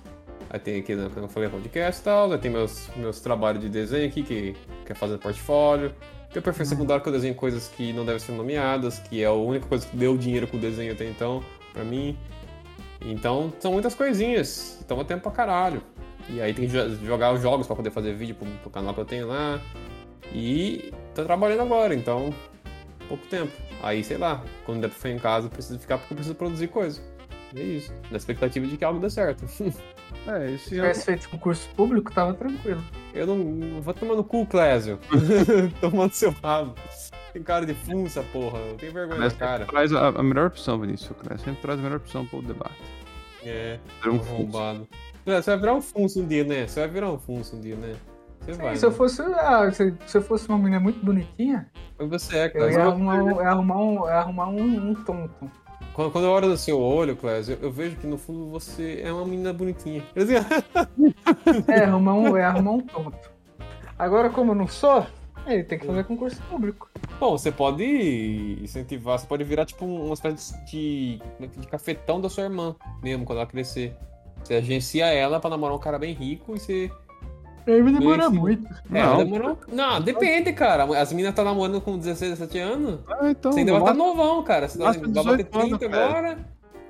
Aí tem aqui, né, como eu falei, podcast e tal. Aí tem meus, meus trabalhos de desenho aqui, que, que é fazer portfólio. Tem o perfil secundário que eu desenho coisas que não devem ser nomeadas, que é a única coisa que deu dinheiro com o desenho até então, pra mim. Então, são muitas coisinhas. Toma tempo pra caralho. E aí tem que jo- jogar os jogos pra poder fazer vídeo pro, pro canal que eu tenho lá. E tô trabalhando agora, então pouco tempo. Aí, sei lá, quando der pra ficar em casa, eu preciso ficar porque eu preciso produzir coisa. É isso. Na expectativa de que algo dê certo. <laughs> É, Se esse tivesse feito concurso público, tava tranquilo. Eu não. Vou tomar no cu, Clésio. <laughs> Tomando seu rabo. Tem cara de funça, porra. Eu tenho vergonha Clécio cara. sempre traz a, a melhor opção, Vinícius. O sempre traz a melhor opção pro debate. É, Ser um funso. arrombado. Você vai virar um funço um dia, né? Você vai virar um funço um dia, né? Você vai. se, eu né? fosse, ah, se, se eu fosse uma menina muito bonitinha, Mas Você é, eu Clésio. ia arrumar, um, ia arrumar, um, ia arrumar um, um tonto. Quando, quando eu olho no seu olho, Clésio, eu, eu vejo que no fundo você é uma menina bonitinha. <laughs> É, arrumar um, é arrumar um tonto. Agora, como eu não sou, ele tem que fazer concurso público. Bom, você pode incentivar, você pode virar tipo uma espécie de, de cafetão da sua irmã mesmo, quando ela crescer. Você agencia ela pra namorar um cara bem rico e você. Aí vai demorar Sim. muito. É, Não. demorou. Não, depende, cara. As meninas estão namorando com 16, 17 anos. Ah, então. Você ainda vai estar vamos novão, cara. Você vai bater 18 anos, 30 cara. agora,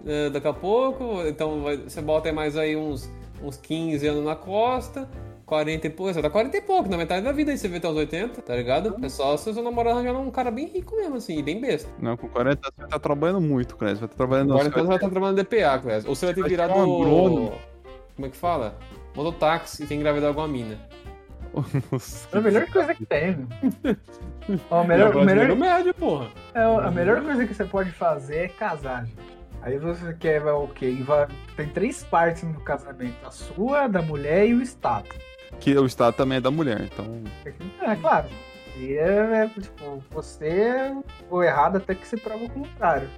é, daqui a pouco. Então vai- você bota aí mais aí uns, uns 15 anos na costa. 40 e pouco, você tá 40 e pouco, na metade da vida aí você vê até os 80, tá ligado? É só se seu namorado arranjar um cara bem rico mesmo, assim, e bem besta. Não, com 40 anos você vai estar trabalhando muito, Clécio. Vai estar trabalhando. Agora você então você vai estar trabalhando DPA, Clésio. Ou você vai ter que Vai virar ser um do. agrônomo. Como é que fala? Mototáxi e tem que engravidar alguma mina. <laughs> É a melhor coisa que tem, meu. <laughs> Ó, a É melhor, o melhor, médio, porra. é, a melhor coisa que você pode fazer é casar, gente. Aí você quer vai, o quê? Tem três partes no casamento: a sua, a da mulher e o Estado. Que o Estado também é da mulher, então. É claro. E é, é, tipo, você ou errado até que se prova o contrário.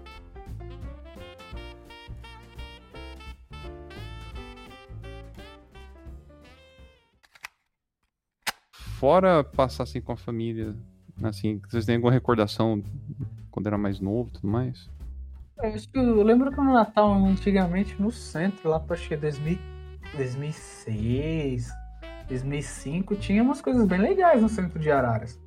Fora passar assim com a família, assim, vocês têm alguma recordação quando era mais novo e tudo mais? É, acho que eu lembro que no Natal, antigamente, no centro, lá pra acho que 2000, 2006, 2005, tinha umas coisas bem legais no centro de Araras.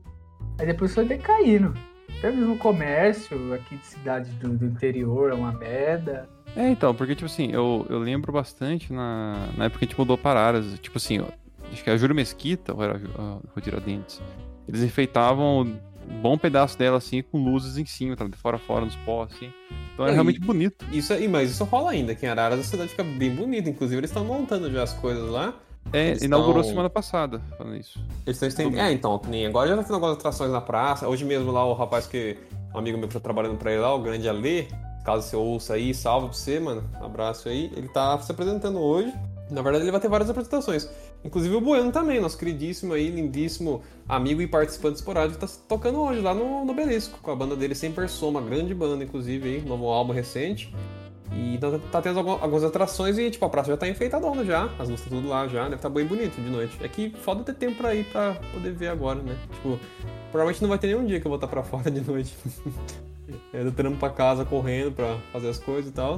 Aí depois foi decaindo. Até mesmo o comércio aqui de cidade do, do interior é uma merda. É, então, porque, tipo assim, eu, eu lembro bastante na, na época que a gente mudou para Araras, tipo assim, acho que a Júlio Mesquita, ou era a Ju- a Rua Tiradentes, eles enfeitavam um bom pedaço dela, assim, com luzes em cima, tá? De fora a fora, nos pós, assim. Então era Não, realmente e- bonito. Isso aí, mas isso rola ainda. Aqui em Araras a cidade fica bem bonita. Inclusive, eles estão montando já as coisas lá. É, Eles inaugurou tão- semana passada, falando isso. Eles estão estendendo. É, então, que nem agora já tá tendo algumas atrações na praça. Hoje mesmo lá o rapaz que. Um amigo meu que tá trabalhando pra ele lá, o grande Alê. Caso você ouça aí, salve pra você, mano. Abraço aí. Ele tá se apresentando hoje. Na verdade, ele vai ter várias apresentações. Inclusive o Bueno também, nosso queridíssimo aí, lindíssimo amigo e participante esporádico, tá tocando hoje lá no, no Belisco, com a banda dele Sem Persona, uma grande banda, inclusive, aí, novo álbum recente. E então tá tendo algum- algumas atrações e, tipo, a praça já tá enfeitadona já. As luzes tá tudo lá já, deve estar bem bonito de noite. É que foda ter tempo pra ir pra poder ver agora, né? Tipo, provavelmente não vai ter nenhum dia que eu vou estar pra <laughs> fora de noite. é, do trampo pra casa, correndo pra fazer as coisas e tal.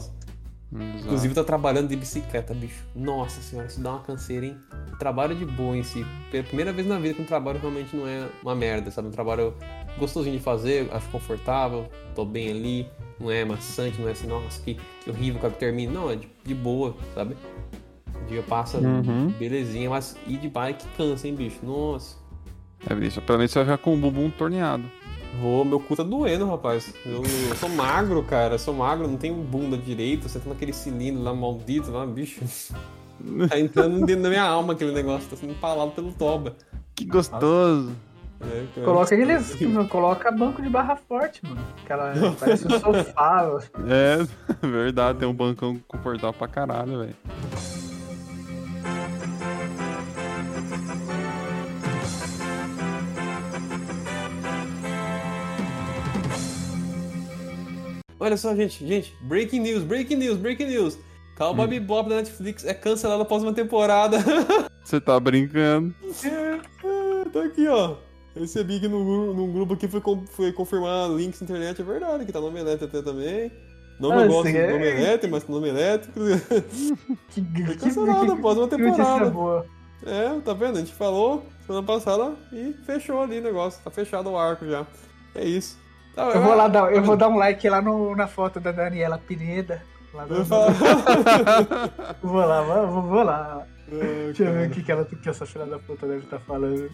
Exato. Inclusive, tô trabalhando de bicicleta, bicho. Nossa senhora, isso dá uma canseira, hein? O trabalho de boa em si. Pela primeira vez na vida que um trabalho realmente não é uma merda, sabe? Um trabalho gostosinho de fazer, acho confortável, tô bem ali, não é maçante, não é assim, nossa, que, que horrível que termina. Não, é de, de boa, sabe? O dia passa Uhum. belezinha, mas ir de bike cansa, hein, bicho? Nossa. É, Vinícius, pelo menos você vai ficar com o bumbum torneado. Vou, meu cu tá doendo, rapaz. Eu, eu sou magro, cara. Eu sou magro, não tenho bunda direito. Você tá naquele cilindro lá maldito lá, bicho. Tá entrando dentro da minha alma aquele negócio, tá sendo empalado pelo toba. Que gostoso! É. Coloca aqueles. coloca banco de barra forte, mano. Aquela. <laughs> Parece um sofá. É, <laughs> verdade, tem um bancão confortável pra caralho, velho. Olha só, gente, gente, breaking news, breaking news, breaking news. Cowboy Hum. Bebop da Netflix é cancelado após uma temporada. <laughs> Você tá brincando. É, tá aqui, ó. Recebi aqui no, num grupo aqui, foi, foi confirmar links na internet, é verdade, que tá no Omelete até também. Não Ah, gosto sim, do é. Omelete, mas no Omelete. <laughs> Que, que, Foi cancelado após uma que temporada. boa. É, tá vendo? A gente falou semana passada e fechou ali o negócio. Tá fechado o arco já. É isso. Tá, Eu vou lá dar, eu vou dar um like lá no, na foto da Daniela Pineda. Lá Eu do- <laughs> vou lá, vou, vou lá. Deixa eu ver o que, que, ela, que essa filha da puta deve estar falando.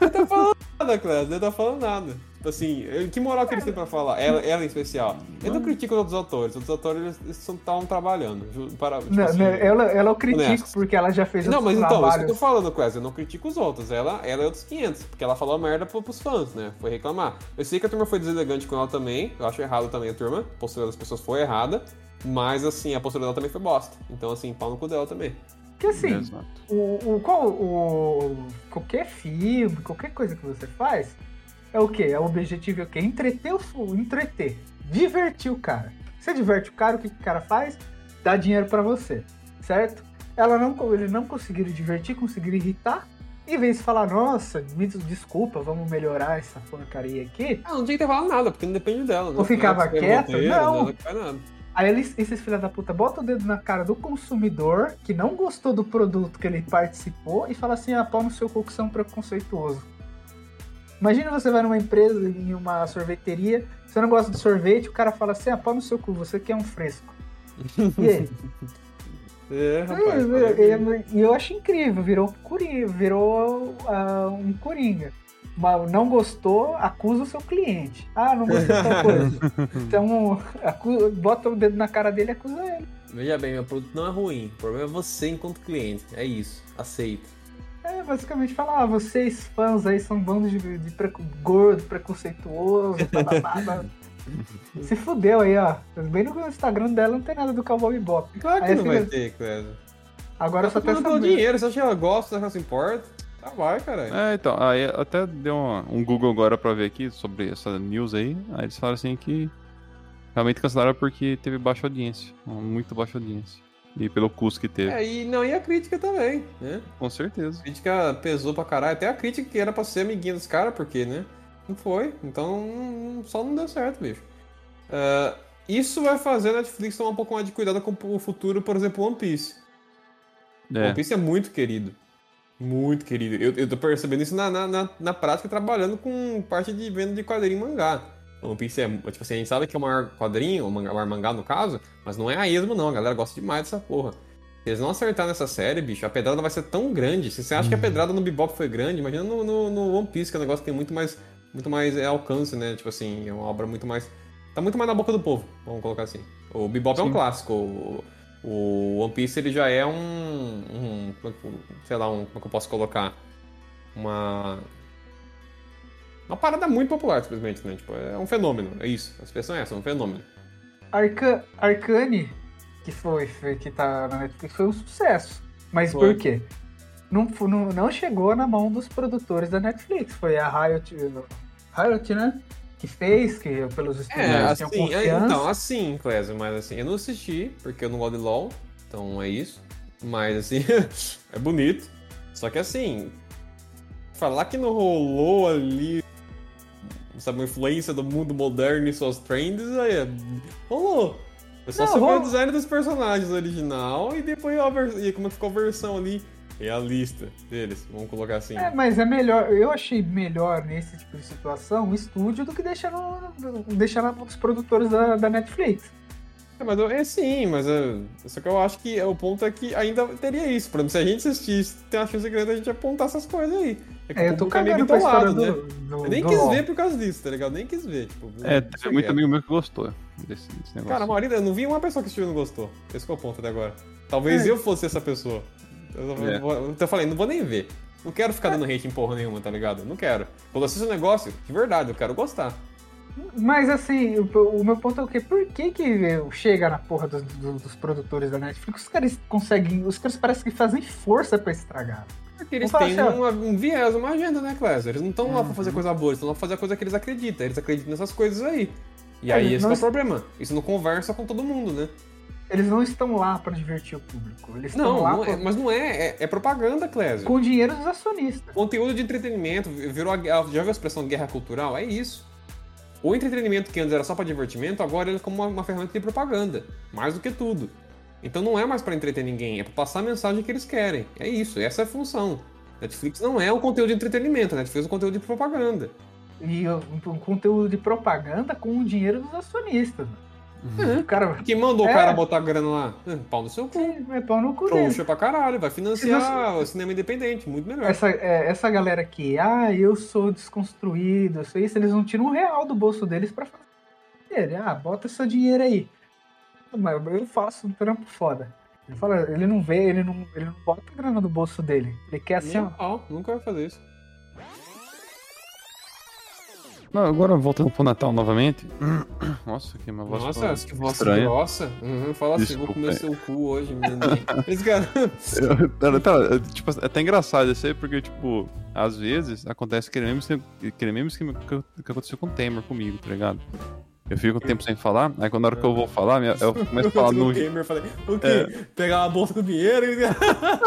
Não tá falando nada, Cléo. Não tá falando nada. Tipo assim, que moral que eles têm pra falar? Ela, ela em especial. Eu não critico os outros autores. Os outros autores, estavam trabalhando. Para, tipo Não, assim, não, ela, ela eu critico honestos. porque ela já fez Não, mas então, isso que eu trabalhos. tô falando, Cléo. Eu não critico os outros. Ela, ela é outros 500. Porque ela falou merda pro- pros fãs, né? Foi reclamar. Eu sei que a turma foi deselegante com ela também. Eu acho errado também a turma. A postura das pessoas foi errada. Mas, assim, a postura dela também foi bosta. Então, assim, pau no cu dela também. Porque assim, Exato. o, o, qual, o, qualquer filme, qualquer coisa que você faz, é o quê? É o objetivo é o quê? Entreter o entreter. Divertir o cara. Você diverte o cara, o que, que o cara faz? Dá dinheiro pra você, certo? Ela não, eles não conseguiram divertir, conseguiram irritar. Em vez de falar, nossa, me des- desculpa, vamos melhorar essa porcaria aqui. Ah, não tinha que ter falado nada, porque não depende dela. Né? Ou ficava Não quieto? Não. Faz nada. Aí eles, esses filha da puta botam o dedo na cara do consumidor que não gostou do produto que ele participou e fala assim: ah, pau no seu cu que você é preconceituoso. Imagina você vai numa empresa, em uma sorveteria, você não gosta de sorvete, o cara fala assim: ah, pau no seu cu, você quer um fresco. E aí? <laughs> É, rapaz. É, é, E eu acho incrível, virou coringa, virou ah, um coringa. Mas não gostou, acusa o seu cliente. Ah, não gostei de tal coisa. <laughs> Então, acu- bota o dedo na cara dele e acusa ele. Veja bem, meu produto não é ruim. O problema é você enquanto cliente. É isso. Aceita. É, basicamente fala, ah, vocês fãs aí são um bando de, de preco- gordo, preconceituoso, bababá. <laughs> Se fudeu aí, ó. Bem no Instagram dela não tem nada do Cowboy Bebop. Claro que Aí não fica- vai ter, Clésia. Agora Ela só tá tem essa dinheiro. Você acha que ela gosta, você acha que ela se importa? Tá, vai, caralho. É, então, aí até deu uma- um Google agora pra ver aqui sobre essa news aí. Aí eles falaram assim que realmente cancelaram porque teve baixa audiência. Muito baixa audiência. E pelo custo que teve. É, e não, e a crítica também, né? Com certeza. A crítica pesou pra caralho. Até a crítica que era pra ser amiguinha dos caras, porque, né? Não foi. Então, só não deu certo, bicho. Ah, isso vai fazer a Netflix tomar um pouco mais de cuidado com o futuro, por exemplo, One Piece. É. One Piece é muito querido. Muito querido. Eu, eu tô percebendo isso na, na, na, na prática, trabalhando com parte de venda de quadrinho e mangá. One Piece é, tipo assim, a gente sabe que é o maior quadrinho, o maior mangá no caso, mas não é a esmo não, a galera gosta demais dessa porra. Se eles não acertar nessa série, bicho, a pedrada vai ser tão grande. Se você acha que a pedrada no Bebop foi grande, imagina no, no, no One Piece, que é um negócio que tem muito mais, muito mais é, alcance, né? Tipo assim, é uma obra muito mais... Tá muito mais na boca do povo, vamos colocar assim. O Bebop é um Sim. clássico, o, o One Piece ele já é um, um é sei lá, um, como é que eu posso colocar? Uma uma parada muito popular, simplesmente, né? Tipo, é um fenômeno, é isso. A expressão é essa, é um fenômeno. Arca, Arcane, que foi, foi- que tá na Netflix, foi um sucesso. Mas Foi. por quê? Não, não, não chegou na mão dos produtores da Netflix. Foi a Riot, Riot né? Que fez, que pelos É, estudantes tinham assim, é, então, assim, Clésio, mas assim, eu não assisti, porque eu não gosto de LOL, então é isso. Mas assim, <laughs> é bonito. Só que assim, falar que não rolou ali, sabe, uma influência do mundo moderno e suas trends, aí é, rolou. É só Não, rola. o design dos personagens original e depois a vers- e como ficou a versão ali realista deles, vamos colocar assim. É, mas é melhor, eu achei melhor nesse tipo de situação o estúdio do que deixar, no, deixar nos produtores da, da Netflix. É, mas eu- é sim, mas é, só que eu acho que o ponto é que ainda teria isso. Por exemplo, se a gente assistisse, tem uma chance grande a gente apontar essas coisas aí. É que É, o eu tô público é cagando pra história bitolado, do, né? do, Eu nem do quis LoL. ver por causa disso, tá ligado? Nem quis ver. Tipo, É, teve muito quieto. amigo meu que gostou desse, desse negócio. Cara, a maioria, eu não vi uma pessoa que assistiu e não gostou. Esse que é o ponto até agora. Talvez É. eu fosse essa pessoa. Eu, É. vou- então eu falei, não vou nem ver. Não quero ficar dando hate em porra nenhuma, tá ligado? Não quero. Quando eu assisto um negócio, de verdade, eu quero gostar. Mas assim, o, o meu ponto é o quê? Por que que chega na porra dos, dos- dos produtores da Netflix, os caras conseguem, os caras parecem que fazem força pra estragar. Porque eles têm assim, uma- um viés, uma agenda, né, Clésia? Eles não estão lá pra Uhum. fazer coisa boa, eles estão lá pra fazer a coisa que eles acreditam. Eles acreditam nessas coisas aí. E É, aí esse que é o problema. Isso não conversa com todo mundo, né? Eles não estão lá pra divertir o público, eles estão Não, lá não é- com, mas não é, é, é propaganda, Clésio. com dinheiro dos acionistas. Conteúdo de entretenimento, virou a, já viu a expressão guerra cultural? É isso. O entretenimento que antes era só pra divertimento, agora ele é como uma, uma ferramenta de propaganda. Mais do que tudo. Então não é mais pra entreter ninguém, é pra passar a mensagem que eles querem. É isso, essa é a função. Netflix não é um conteúdo de entretenimento, Netflix é um conteúdo de propaganda. E o- um conteúdo de propaganda com o dinheiro dos acionistas. O cara Quem mandou É. o cara botar grana lá? Hum, Pau no seu cu. é pau no cu. Trouxa pra caralho, vai financiar o cinema independente, muito melhor. Essa, é, essa galera aqui, ah, eu sou desconstruído, eu sou isso, eles não tiram um real do bolso deles pra fazer. Ele, ah, bota seu dinheiro aí. Mas eu faço um trampo foda. Ele fala, ele não vê, ele não, ele não bota grana do bolso dele. Ele quer assim, ó. nunca vai fazer isso. Não, agora voltando pro Natal novamente. <coughs> Nossa, que uma voz Nossa, que voz estranha. grossa. Uhum, fala assim, Desculpa, vou comer seu cu hoje, menino. Cara. Tá, tá, tipo, é até engraçado isso aí, porque, tipo, às vezes acontece aquele mesmo, esquema- aquele mesmo que, que aconteceu com o Temer comigo, tá ligado? Eu fico um tempo sem falar, aí quando na hora que eu vou falar, eu <laughs> começo a falar no. o gamer, falei, o quê? É. Pegar uma bolsa com dinheiro e...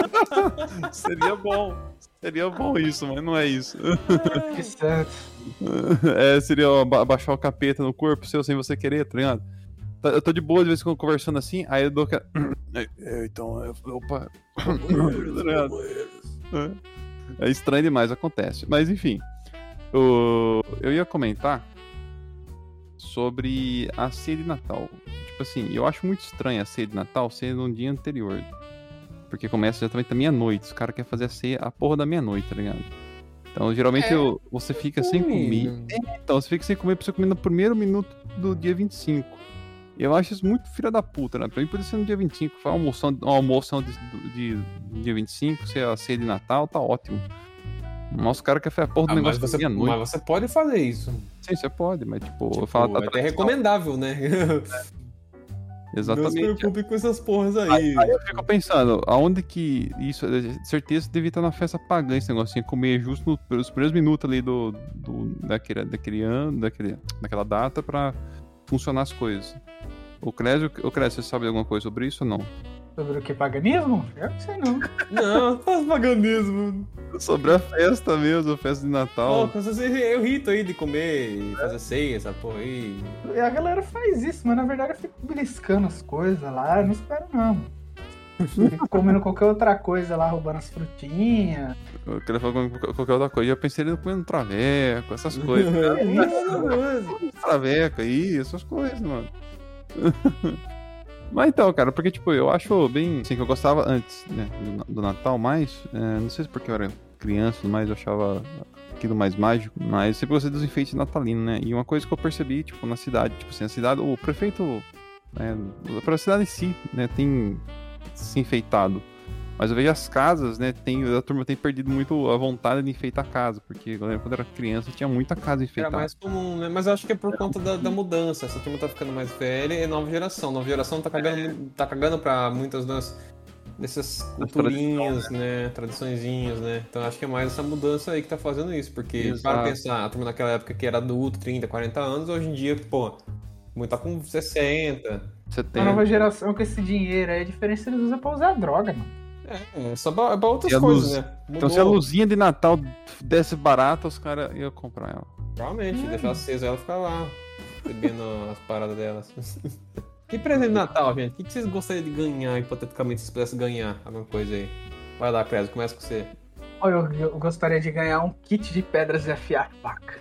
<laughs> Seria bom. Seria bom isso, mas não é isso. <laughs> Que santos. <laughs> É, seria ó, abaixar o capeta no corpo seu sem você querer, tá ligado? Tá- Eu tô de boa de vez em quando conversando assim, aí eu dou. É, <coughs> Então, eu, opa. <coughs> Tá? É. É estranho demais, acontece. Mas enfim, o- eu ia comentar sobre a ceia de Natal. Tipo assim, eu acho muito estranho a ceia de Natal ser no dia anterior. Porque começa exatamente da meia-noite. Os caras querem fazer a ceia a porra da meia-noite, tá ligado? Então, geralmente É. eu- você fica sem comer. Então, você fica sem comer pra você comer no primeiro minuto do dia 25. E eu acho isso muito filha da puta, né? Pra mim poderia ser no dia 25. Foi uma almoção, uma almoção de, de, de dia 25, ser a ceia de Natal, tá ótimo. Nossa, o cara quer fazer a porra do Ah, mas, negócio você, da meia-noite. mas você pode fazer isso. Sim, você pode, mas tipo, eu Tipo, falo da é até recomendável, né? <laughs> Não se Exatamente. preocupe com essas porras aí. Aí eu fico pensando, aonde que isso, certeza devia estar na festa pagã esse negocinho, comer justo no- nos primeiros minutos ali do, do- daquele, daquele ano, daquele, daquela data pra funcionar as coisas. O Clésio, o Clésio, você sabe alguma coisa sobre isso ou não? Sobre o que? Paganismo? Eu não sei não. Não, faz paganismo. Sobre a festa mesmo, a festa de Natal. é o rito aí de comer e fazer ceia, essa porra aí. E a galera faz isso, mas na verdade eu fico beliscando as coisas lá, eu não espero não. Fico comendo qualquer outra coisa lá, roubando as frutinhas. Eu queria falar qualquer qualquer outra coisa. Eu pensei ele comendo traveco, essas coisas. <laughs> né? Traveco aí, essas coisas, mano. <laughs> Mas então, cara, porque, tipo, eu acho bem. Assim, que eu gostava antes, né, do, do Natal mais. é, não sei se porque eu era criança mais, eu achava aquilo mais mágico, mas sempre gostei dos enfeites natalinos, né? E uma coisa que eu percebi, tipo, na cidade, tipo assim, a cidade, o prefeito, né, pra cidade em si, né, tem se enfeitado. Mas eu vejo as casas, né, tem, a turma tem perdido muito a vontade de enfeitar a casa, porque eu lembro quando era criança tinha muita casa Era enfeitada. mais comum, né? Mas eu acho que é por conta da, da mudança. Essa turma tá ficando mais velha e é nova geração. Nova geração tá cagando, tá cagando pra muitas das, dessas culturinhas, né? Tradiçõezinhas, né? Então eu acho que é mais essa mudança aí que tá fazendo isso. Porque, Exato. para pensar, a turma naquela época que era adulto, 30, 40 anos, hoje em dia, pô, muito tá com 60. Você tem. A nova geração com esse dinheiro aí, a diferença eles usam pra usar droga, mano. É, é só pra, é pra outras E a coisas, luz- né? Então, Mudou, se a luzinha de Natal desse barata, os caras iam comprar ela. Provavelmente, deixar acesa ela ficar lá, bebendo as paradas delas. <laughs> Que presente de Natal, gente? O que que vocês gostariam de ganhar, hipoteticamente, se vocês pudessem ganhar alguma coisa aí? Vai lá, Crespo, começa com você. Olha, eu, eu gostaria de ganhar um kit de pedras e afiar faca.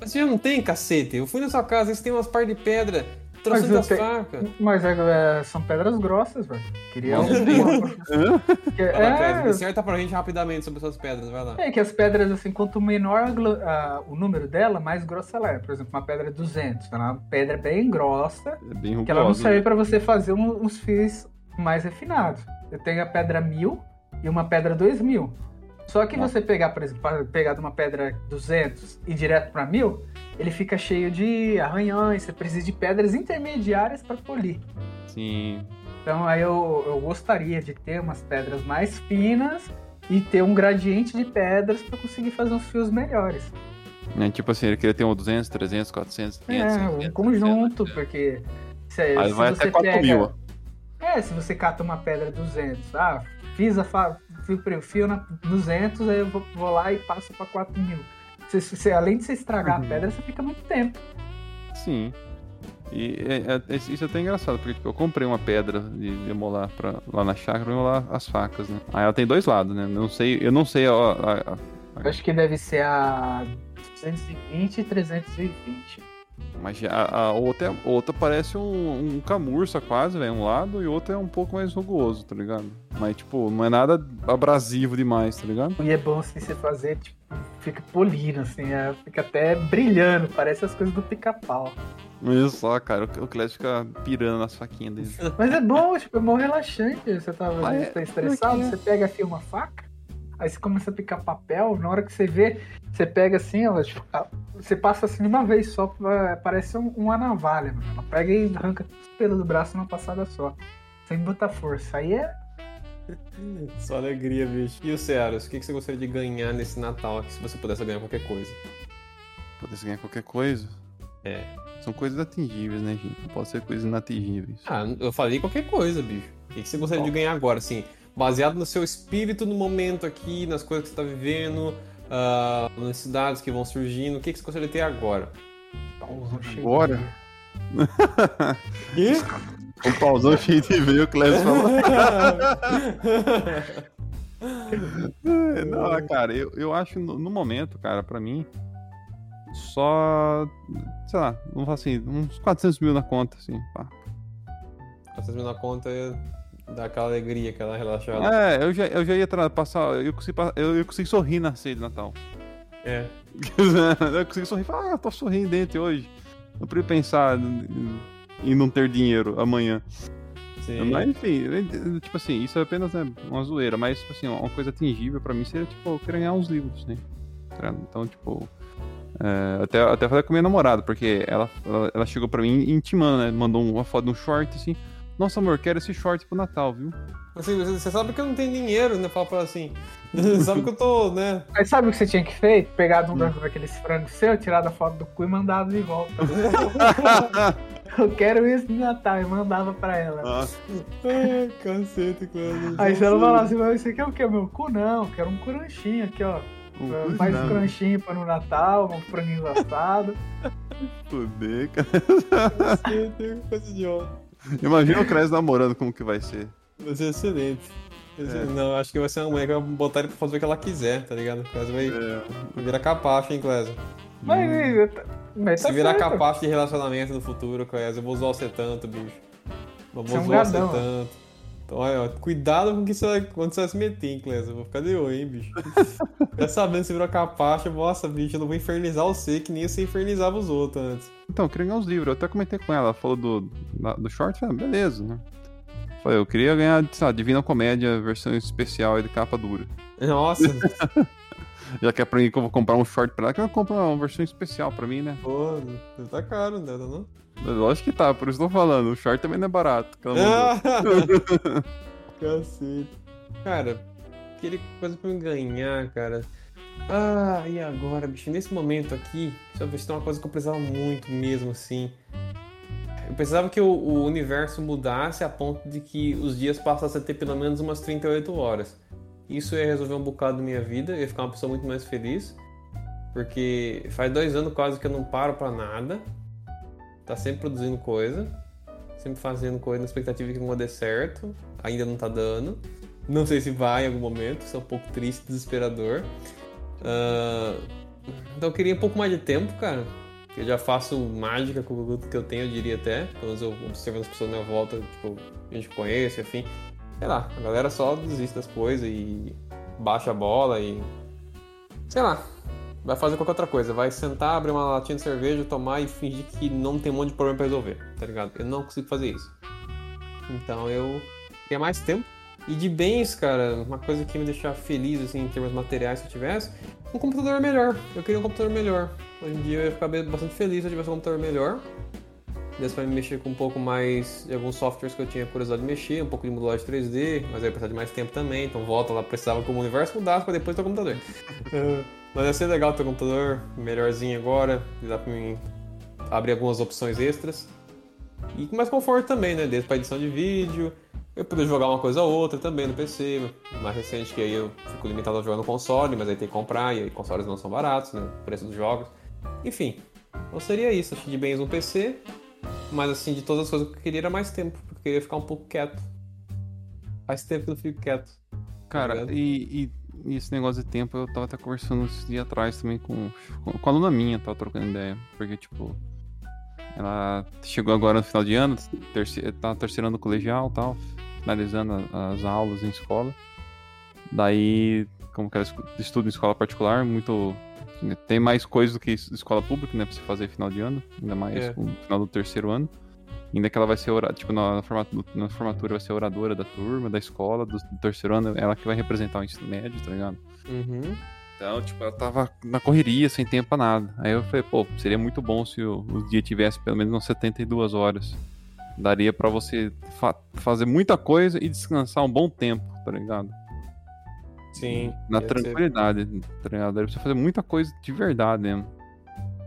Mas você já não tem, cacete? Eu fui na sua casa, você tem umas par de pedra, trouxe Mas tenho- facas. Mas é, é, são pedras grossas, velho. Queria um. <laughs> Que- Vai lá, é, disserta pra gente rapidamente sobre essas pedras, vai lá. é que as pedras, assim, quanto menor a o número dela, mais grossa ela é. Por exemplo, uma pedra 200. Ela é uma pedra bem grossa, É bem que ela não rugosa, serve né? pra você fazer um- uns fios mais refinados. Eu tenho a pedra 1000 e uma pedra 2000. Só que Ah. você pegar, por exemplo, pegar de uma pedra 200 e direto pra 1000, ele fica cheio de arranhões, você precisa de pedras intermediárias para polir. Sim. Então aí eu, eu gostaria de ter umas pedras mais finas e ter um gradiente de pedras para conseguir fazer uns fios melhores. É, tipo assim, ele queria ter um 200, 300, 400, 500, é, 600, um conjunto, 700, porque se, Aí se vai você até 4 pega- mil. É, se você cata uma pedra 200, ah, fiz a fa... fio, fio na 200, aí eu vou, vou lá e passo para 4 mil. Você- você- além de você estragar Uhum. a pedra, você fica muito tempo. Sim. E é- é- isso é até engraçado, porque tipo, eu comprei uma pedra de, de molar pra, lá na chácara pra molar as facas, né? Aí ela tem dois lados, né? Eu não sei, eu não sei a, a- a- Eu acho que deve ser a 220 e 320. Mas a, a outra, a outra parece um, um camurça quase, velho, um lado, e outra é um pouco mais rugoso, tá ligado? Mas, tipo, não é nada abrasivo demais, tá ligado? E é bom assim você fazer, tipo, fica polido, assim, é, fica até brilhando, parece as coisas do pica-pau. Olha só, cara, o, Clécio fica pirando nas faquinhas dele. Mas é bom, tipo, é bom relaxante. Você tá, Ah, é? tá estressado, Por quê? você pega assim uma faca, aí você começa a picar papel, na hora que você vê, você pega assim, ó, tipo, você passa assim de uma vez só, parece um- uma navalha, mano. Ela pega e arranca os pelos do braço numa passada só. Sem botar força. Aí é. <laughs> Só alegria, bicho. E o Cearos, o que que você gostaria de ganhar nesse Natal aqui, se você pudesse ganhar qualquer coisa? Pudesse ganhar qualquer coisa. É. São coisas atingíveis, né, gente? Não pode ser coisas inatingíveis. Ah, eu falei qualquer coisa, bicho. O que que você gostaria de ganhar agora, assim? Baseado no seu espírito no momento aqui, nas coisas que você tá vivendo, ah, nas cidades que vão surgindo, o que que você gostaria de ter agora? cheio Agora? de- Quê? Um pauzão cheio de veio, o Clécio falou. É, <laughs> Não, cara, eu, eu acho no, no momento, cara, pra mim, só, sei lá, vamos falar assim, uns 400 mil na conta, assim, pá. Vocês me na conta dá aquela alegria, aquela relaxada. É, eu já, eu já ia passar, eu consegui, eu, eu consegui sorrir na ceia de Natal. É. <laughs> eu consegui sorrir, falar, ah, tô sorridente hoje. Não preciso pensar em, não ter dinheiro amanhã. Sim. Mas enfim, tipo assim, isso é apenas né, uma zoeira, mas tipo assim, uma coisa atingível pra mim seria, tipo, eu ganhar uns livros, né? Então, tipo. é, até, até falei com minha namorada, porque ela, ela, ela chegou pra mim intimando, né? Mandou uma foto de um short assim. Nossa, amor, quero esse short pro Natal, viu? Assim, você, você sabe que eu não tenho dinheiro, né? Fala pra ela assim. Você sabe que eu tô, né? Aí sabe o que você tinha que feito? Pegado um daqueles frangos seu, tirado a foto do cu e mandado de volta. <laughs> Eu quero isso no Natal e mandava pra ela. Nossa. Ai, cacete. Aí se ela falasse, mas você quer o quê? Meu cu não, quero um crunchinho aqui, ó. Um Mais um não, crunchinho pra no Natal, um franguinho <laughs> assado. Fuder, cara. Coisa idiota. <laughs> Imagina o Cres namorando como que vai ser. Vai ser excelente. Excelente. Não, acho que vai ser uma mulher que vai botar ele pra fazer o que ela quiser, tá ligado? Clésia vai É. vai virar capacho, hein, Clésia? Mas, mas tá Se virar certo. capacho de relacionamento no futuro, Clésia, eu vou usar você tanto, bicho. Não Você é vou um zoar você tanto. Então, olha, ó, cuidado com que você vai, quando você vai se meter, hein, Clésia. Eu vou ficar de olho, hein, bicho. <laughs> Já sabendo você virou capacho, nossa, bicho, eu não vou infernizar você que nem você infernizava os outros antes. Então, eu queria ganhar uns livros. Eu até comentei com ela. Ela falou do, do short. Falei, ah, beleza, né? Falei, eu queria ganhar, sei lá, Divina Comédia, versão especial e de capa dura. Nossa, <laughs> Já que é pra mim que eu vou comprar um short pra ela, que ela compra uma versão especial pra mim, né? pô, tá caro, tá não? Lógico que tá, por isso que eu tô falando. O short também não é barato. Ah! <laughs> Cacete. Cara, aquele coisa pra eu ganhar, cara. Ah, e agora, bicho? Nesse momento aqui, deixa eu ver se tem uma coisa que eu precisava muito mesmo, assim. Eu precisava que o, o universo mudasse a ponto de que os dias passassem a ter pelo menos umas 38 horas. Isso ia resolver um bocado da minha vida, ia ficar uma pessoa muito mais feliz. Porque faz dois anos quase que eu não paro pra nada. Tá sempre produzindo coisa sempre fazendo coisa na expectativa que não vai dar certo. Ainda não tá dando. Não sei se vai em algum momento, isso é um pouco triste, desesperador. Ah, então eu queria um pouco mais de tempo, cara. Eu já faço mágica com o produto que eu tenho, eu diria até. Pelo menos eu observo as pessoas à minha volta, tipo, a gente conhece, enfim. Sei lá, a galera só desiste das coisas e baixa a bola e. Sei lá, vai fazer qualquer outra coisa. Vai sentar, abrir uma latinha de cerveja, tomar e fingir que não tem um monte de problema pra resolver, tá ligado? Eu não consigo fazer isso. Então eu queria mais tempo. E de bens, cara, uma coisa que me deixar feliz, assim, em termos materiais, se eu tivesse, um computador melhor. Eu queria um computador melhor. Hoje em dia eu ia ficar bastante feliz se eu tivesse um computador melhor. Desse pra me mexer com um pouco mais de alguns softwares que eu tinha curiosidade de mexer, um pouco de modulagem 3D, mas aí ia precisar de mais tempo também, então volta lá, precisava que o universo mudasse pra depois ter o computador. <laughs> Mas ia ser legal ter um computador melhorzinho agora, dá pra mim abrir algumas opções extras. E com mais conforto também, né? Desde pra edição de vídeo, eu poder jogar uma coisa ou outra também no PC. Mais recente que aí eu fico limitado a jogar no console, mas aí tem que comprar, e aí consoles não são baratos, né? O preço dos jogos. Enfim, então seria isso. Acho de bens no PC, mas assim, de todas as coisas que eu queria era mais tempo, porque eu queria ficar um pouco quieto. Faz tempo que eu não fico quieto. Cara, ligado? e, e- e esse negócio de tempo eu tava até conversando esse dia atrás também com, com, a aluna minha, tava trocando ideia. Porque, tipo, Ela chegou agora no final de ano, terce... tá terceirando o colegial e tal, finalizando as aulas em escola. Daí, como que ela estuda em escola particular, muito. Tem mais coisas do que es- escola pública, né, pra você fazer final de ano, ainda mais É. no final do terceiro ano. Ainda que ela vai ser, tipo, na, formatu- na formatura vai ser oradora da turma, da escola, do, do terceiro ano, ela que vai representar o ensino médio, tá ligado? Uhum. Então, tipo, ela tava na correria, sem tempo pra nada. Aí eu falei, pô, seria muito bom se o, o dia tivesse pelo menos umas 72 horas. Daria pra você fa- fazer muita coisa e descansar um bom tempo, tá ligado? Sim. Na ia ser- tranquilidade, tá ligado? Daria pra você fazer muita coisa de verdade mesmo.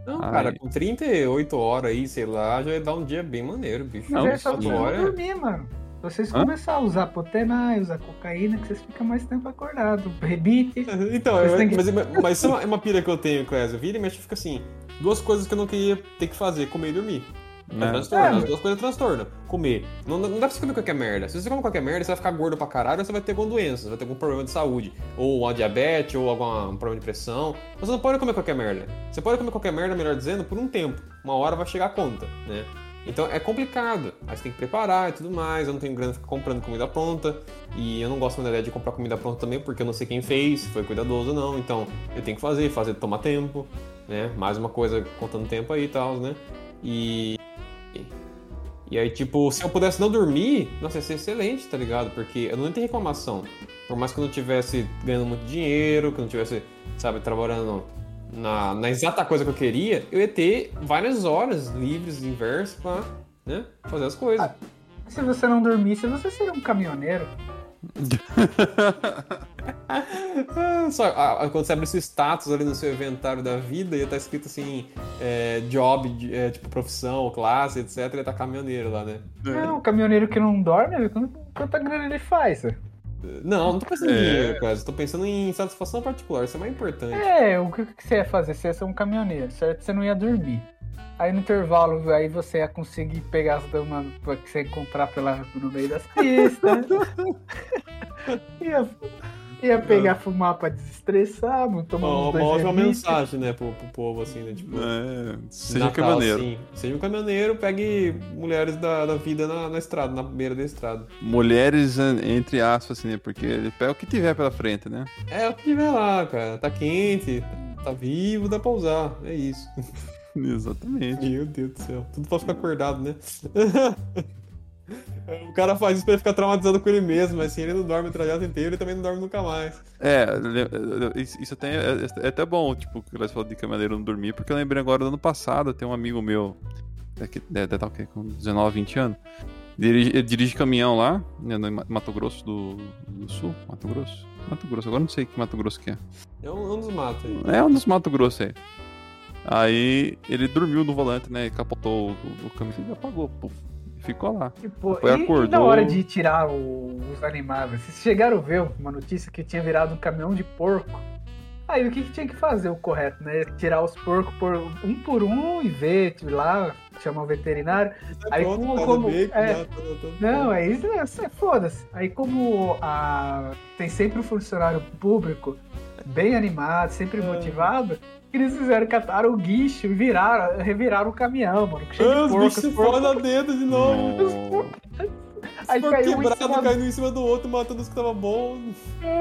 Não, Ai. cara, com 38 horas aí, sei lá, já ia dar um dia bem maneiro, bicho. Não, é só Agora- dormir, mano. Se vocês Hã? começarem a usar potenai, usar cocaína, que vocês ficam mais tempo acordados. Rebite. <laughs> Então, têm que- mas, <laughs> mas isso é uma, é uma pira que eu tenho, Clésio. Vira e mexe fica assim. Duas coisas que eu não queria ter que fazer, comer e dormir. É Né? transtorno, É, as duas coisas é transtorno. Comer. Não, não dá pra você comer qualquer merda. Se você comer qualquer merda, você vai ficar gordo pra caralho, ou você vai ter alguma doença, você vai ter algum problema de saúde. Ou uma diabetes, ou algum um problema de pressão. Você não pode comer qualquer merda. Você pode comer qualquer merda, melhor dizendo, por um tempo. Uma hora vai chegar a conta, né? Então é complicado. Aí você tem que preparar e tudo mais. Eu não tenho grana pra ficar comprando comida pronta. E eu não gosto da ideia de comprar comida pronta também, porque eu não sei quem fez, se foi cuidadoso ou não. Então eu tenho que fazer, fazer toma tempo, né? Mais uma coisa contando tempo aí e tal, né? E. E aí, tipo, se eu pudesse não dormir, nossa, ia ser excelente, tá ligado? Porque eu não tenho reclamação. Por mais que eu não tivesse ganhando muito dinheiro, que eu não tivesse, sabe, trabalhando na, na exata coisa que eu queria, eu ia ter várias horas livres, inverso, pra, né, fazer as coisas. Ah, Se você não dormisse, você seria um caminhoneiro. Ah, <laughs> Só, ah, quando você abre esse status ali no seu inventário da vida, ia estar escrito assim, é, job, de- é, tipo, profissão, classe, etc, ia estar caminhoneiro lá, né? Não, um caminhoneiro que não dorme, quanta- grana ele faz? Não, não tô pensando em É. dinheiro, cara. Tô pensando em satisfação particular, isso é mais importante. É, o que, que você ia fazer? Você ia ser um caminhoneiro, certo? Você não ia dormir. Aí no intervalo, aí você ia conseguir pegar as damas que você ia encontrar pela, no meio das pistas. <laughs> ia, ia pegar, fumar pra desestressar, tomar Uma, uns uma ótima mensagem, né, pro, pro povo, assim, né? Tipo, É, seja Natal, caminhoneiro. assim. Seja um caminhoneiro, pegue mulheres da, da vida na, na estrada, na beira da estrada. Mulheres, entre aspas, assim, né? Porque ele pega o que tiver pela frente, né? É o que tiver lá, cara. Tá quente, tá vivo, dá pra usar. É isso. <laughs> Exatamente. Meu Deus do céu. Tudo pra ficar acordado, né? <laughs> o cara faz isso pra ele ficar traumatizado com ele mesmo, mas assim, ele não dorme o trajeto inteiro, ele também não dorme nunca mais. É, isso até, é, é até bom, tipo, que você falou de caminhoneiro não dormir, porque eu lembrei agora do ano passado, tem um amigo meu, daqui- deve deve estar quê, com 19, 20 anos, dirige, ele dirige caminhão lá, né, no Ma- Mato Grosso do, do Sul, Mato Grosso? Mato Grosso, agora não sei que Mato Grosso que é. É um, é um dos matos aí. É um dos Mato Grosso aí. Aí ele dormiu no volante, né, e capotou o, o caminhão e apagou, puf, ficou lá. Tipo, Foi, e, e acordou. na hora de tirar o- os animais, vocês chegaram a ver uma notícia que tinha virado um caminhão de porco? Aí o que, que tinha que fazer o correto, né? Tirar os porcos por um por um e ver, tipo, lá, chamar o veterinário. Aí Pronto, como- faz como- é. tá, tá, tá. Não, é isso, é, é foda-se. Aí como a, tem sempre um funcionário público bem animado, sempre É. motivado, eles fizeram, cataram o guicho e viraram, reviraram o caminhão, mano. Cheio Ah, de os bichos fodem dedo de novo. <laughs> Não. Aí Os porcos caiu um em quebrados, cima caindo um em cima do outro, matando os que tava bom.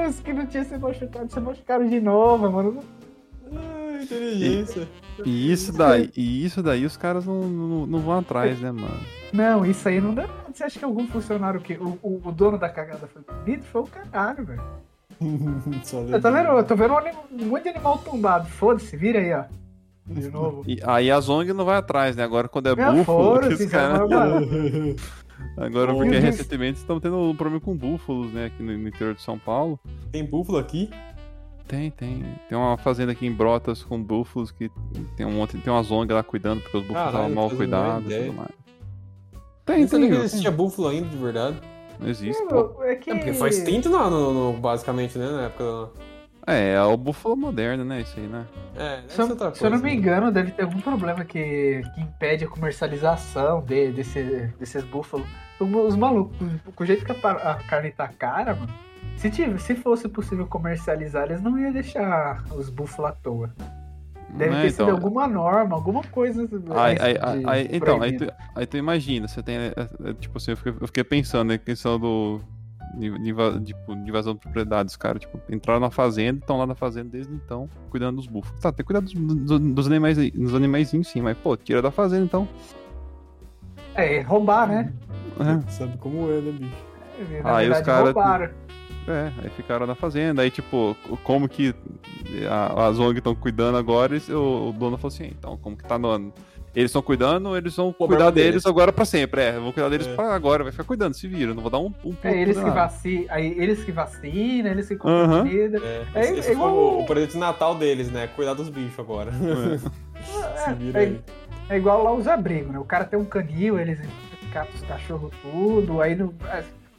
Os que não tinham se machucado, se machucaram de novo, mano. Ah, inteligência. E isso daí, e isso daí os caras não, não, não vão atrás, né, mano? Não, isso aí não dá. nada. Você acha que algum funcionário que. O, o, o dono da cagada foi bonito? Foi o caralho, velho. <laughs> Só Eu tô vendo, eu tô vendo um, um de animal tombado. Foda-se, vira aí, ó. De <laughs> novo. E, aí a Zong não vai atrás, né? Agora quando é Meu, búfalo, é uma- <laughs> Agora, porque recentemente estão tendo um problema com búfalos, né? Aqui no, no interior de São Paulo. Tem búfalo aqui? Tem, tem. Tem uma fazenda aqui em Brotas com búfalos que tem um monte, tem uma zonga lá cuidando, porque os búfalos estavam mal não cuidados e tudo mais. Eu Tem, não sabia que tem. existia búfalo ainda, de verdade. Não existe, pô. É que. É porque faz tempo, no, no- no- basicamente, né? Na época. É, é o búfalo moderno, né? Isso aí, né? É, Se eu, outra se eu não coisa, me né? engano, deve ter algum problema que, que impede a comercialização de, desse, desses búfalos. Os malucos, com o jeito que a, a carne tá cara, mano. Se, tive, se fosse possível comercializar, eles não iam deixar os búfalos à toa. Deve É, ter então. sido alguma norma, alguma coisa. Aí, aí, aí- aí- então, aí tu, aí tu imagina, você tem. é, é, Tipo assim, eu fiquei, eu fiquei pensando na questão do. De, de tipo, de invasão de propriedades, cara. Tipo, entraram na fazenda, estão lá na fazenda desde então, cuidando dos búfalos. Tá, tem que cuidar dos, dos, dos animais dos animaizinhos sim, mas, pô, tira da fazenda então. É, roubar, né? É, Sabe como é, né, bicho? Na Aí os verdade, cara- roubaram. É, aí ficaram na fazenda. Aí, tipo, como que a- as ONG estão cuidando agora, eles- o, o dono falou assim, então, como que tá no. Eles estão cuidando, eles vão Problema cuidar deles, deles. agora pra sempre. É, eu vou cuidar deles É. pra agora, vai ficar cuidando, se vira. Não vou dar um, um É eles que vacinam, aí eles que vacinam, eles que compram comida. É, É, esse é esse foi igual- o, o presente de Natal deles, né? Cuidar dos bichos agora. <laughs> Se vira É, aí. é igual lá os abrigos, né? O cara tem um canil, eles catam os cachorros tudo, aí no.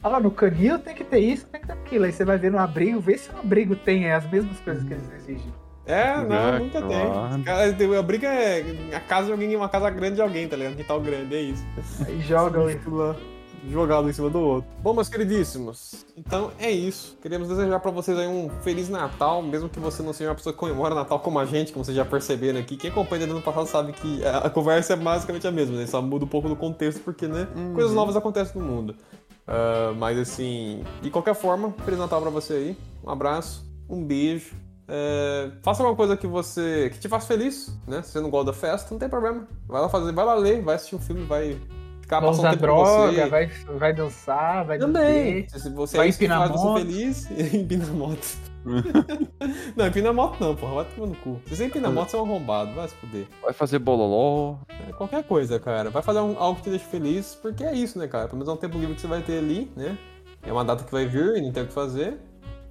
É, Ah, lá no canil tem que ter isso, tem que ter aquilo. Aí você vai ver no abrigo, vê se o abrigo tem as mesmas coisas que eles exigem. É, não, É, nunca claro. tem. A briga é a casa de alguém, uma casa grande de alguém, tá ligado? Um quintal grande, é isso. Aí jogam isso. Lá, jogado um em cima do outro. Bom, meus queridíssimos, então é isso. Queremos desejar pra vocês aí um Feliz Natal, mesmo que você não seja uma pessoa que comemora Natal como a gente, como vocês já perceberam aqui. Quem acompanha desde o ano passado sabe que a conversa é basicamente a mesma, né? Só muda um pouco do contexto, porque, né? Coisas novas acontecem no mundo. Ah, mas assim, de qualquer forma, Feliz Natal pra você aí. Um abraço, um beijo. É, faça alguma coisa que você que te faça feliz, né? Se você não gosta da festa, não tem problema. Vai lá fazer, vai lá ler, vai assistir um filme, vai ficar Vai passando usar tempo com você. droga, vai, vai dançar, vai Também. beber. Se você vai é isso que empinar faz você moto. feliz, <laughs> empina moto. <laughs> não, empina moto não, porra. Vai tomar no cu. Se você empina moto, você é um arrombado. Vai se fuder. Vai fazer bololó. É, qualquer coisa, cara. Vai fazer um- algo que te deixe feliz, porque é isso, né, cara? Pelo menos é um tempo livre que você vai ter ali, né? É uma data que vai vir e não tem o que fazer.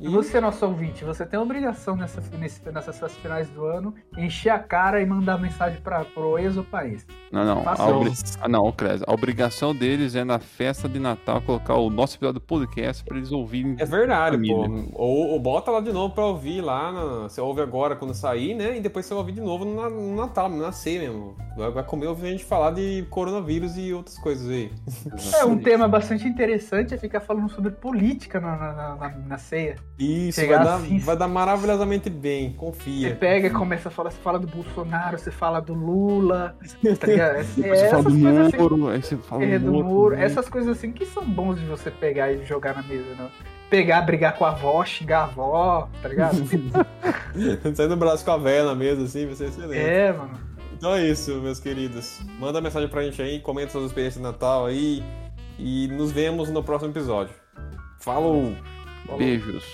E você, nosso ouvinte, você tem a obrigação nessa, nesse- nessas suas finais do ano encher a cara e mandar mensagem para pro ex-país. Não, não. Faça A obri... ah, não, Clés. A obrigação deles é na festa de Natal colocar o nosso episódio do podcast pra eles ouvirem. É verdade, pô. Ou, ou bota lá de novo pra ouvir lá. na- Você ouve agora quando sair, né? E depois você ouve de novo no, na- no Natal, no nascer mesmo. Vai, vai comer ouvir a gente falar de coronavírus e outras coisas aí. É um tema bastante interessante é ficar falando sobre política na, na, na- na ceia. Isso, Chegar vai dar, assim- vai dar maravilhosamente bem, Você confia. pega e começa a falar, você fala do Bolsonaro, você fala do Lula, tá ligado? É, você essas fala do coisas assim, aí você fala é, do do também. essas coisas assim que são bons de você pegar e jogar na mesa, né? Pegar, brigar com a avó, xingar a avó, tá ligado? <laughs> Saindo o braço com a vela na mesa, assim, vai ser excelente. é, mano. Então é isso, meus queridos. Manda mensagem pra gente aí, comenta suas experiências de Natal aí. E nos vemos no próximo episódio. Falou! Beijos.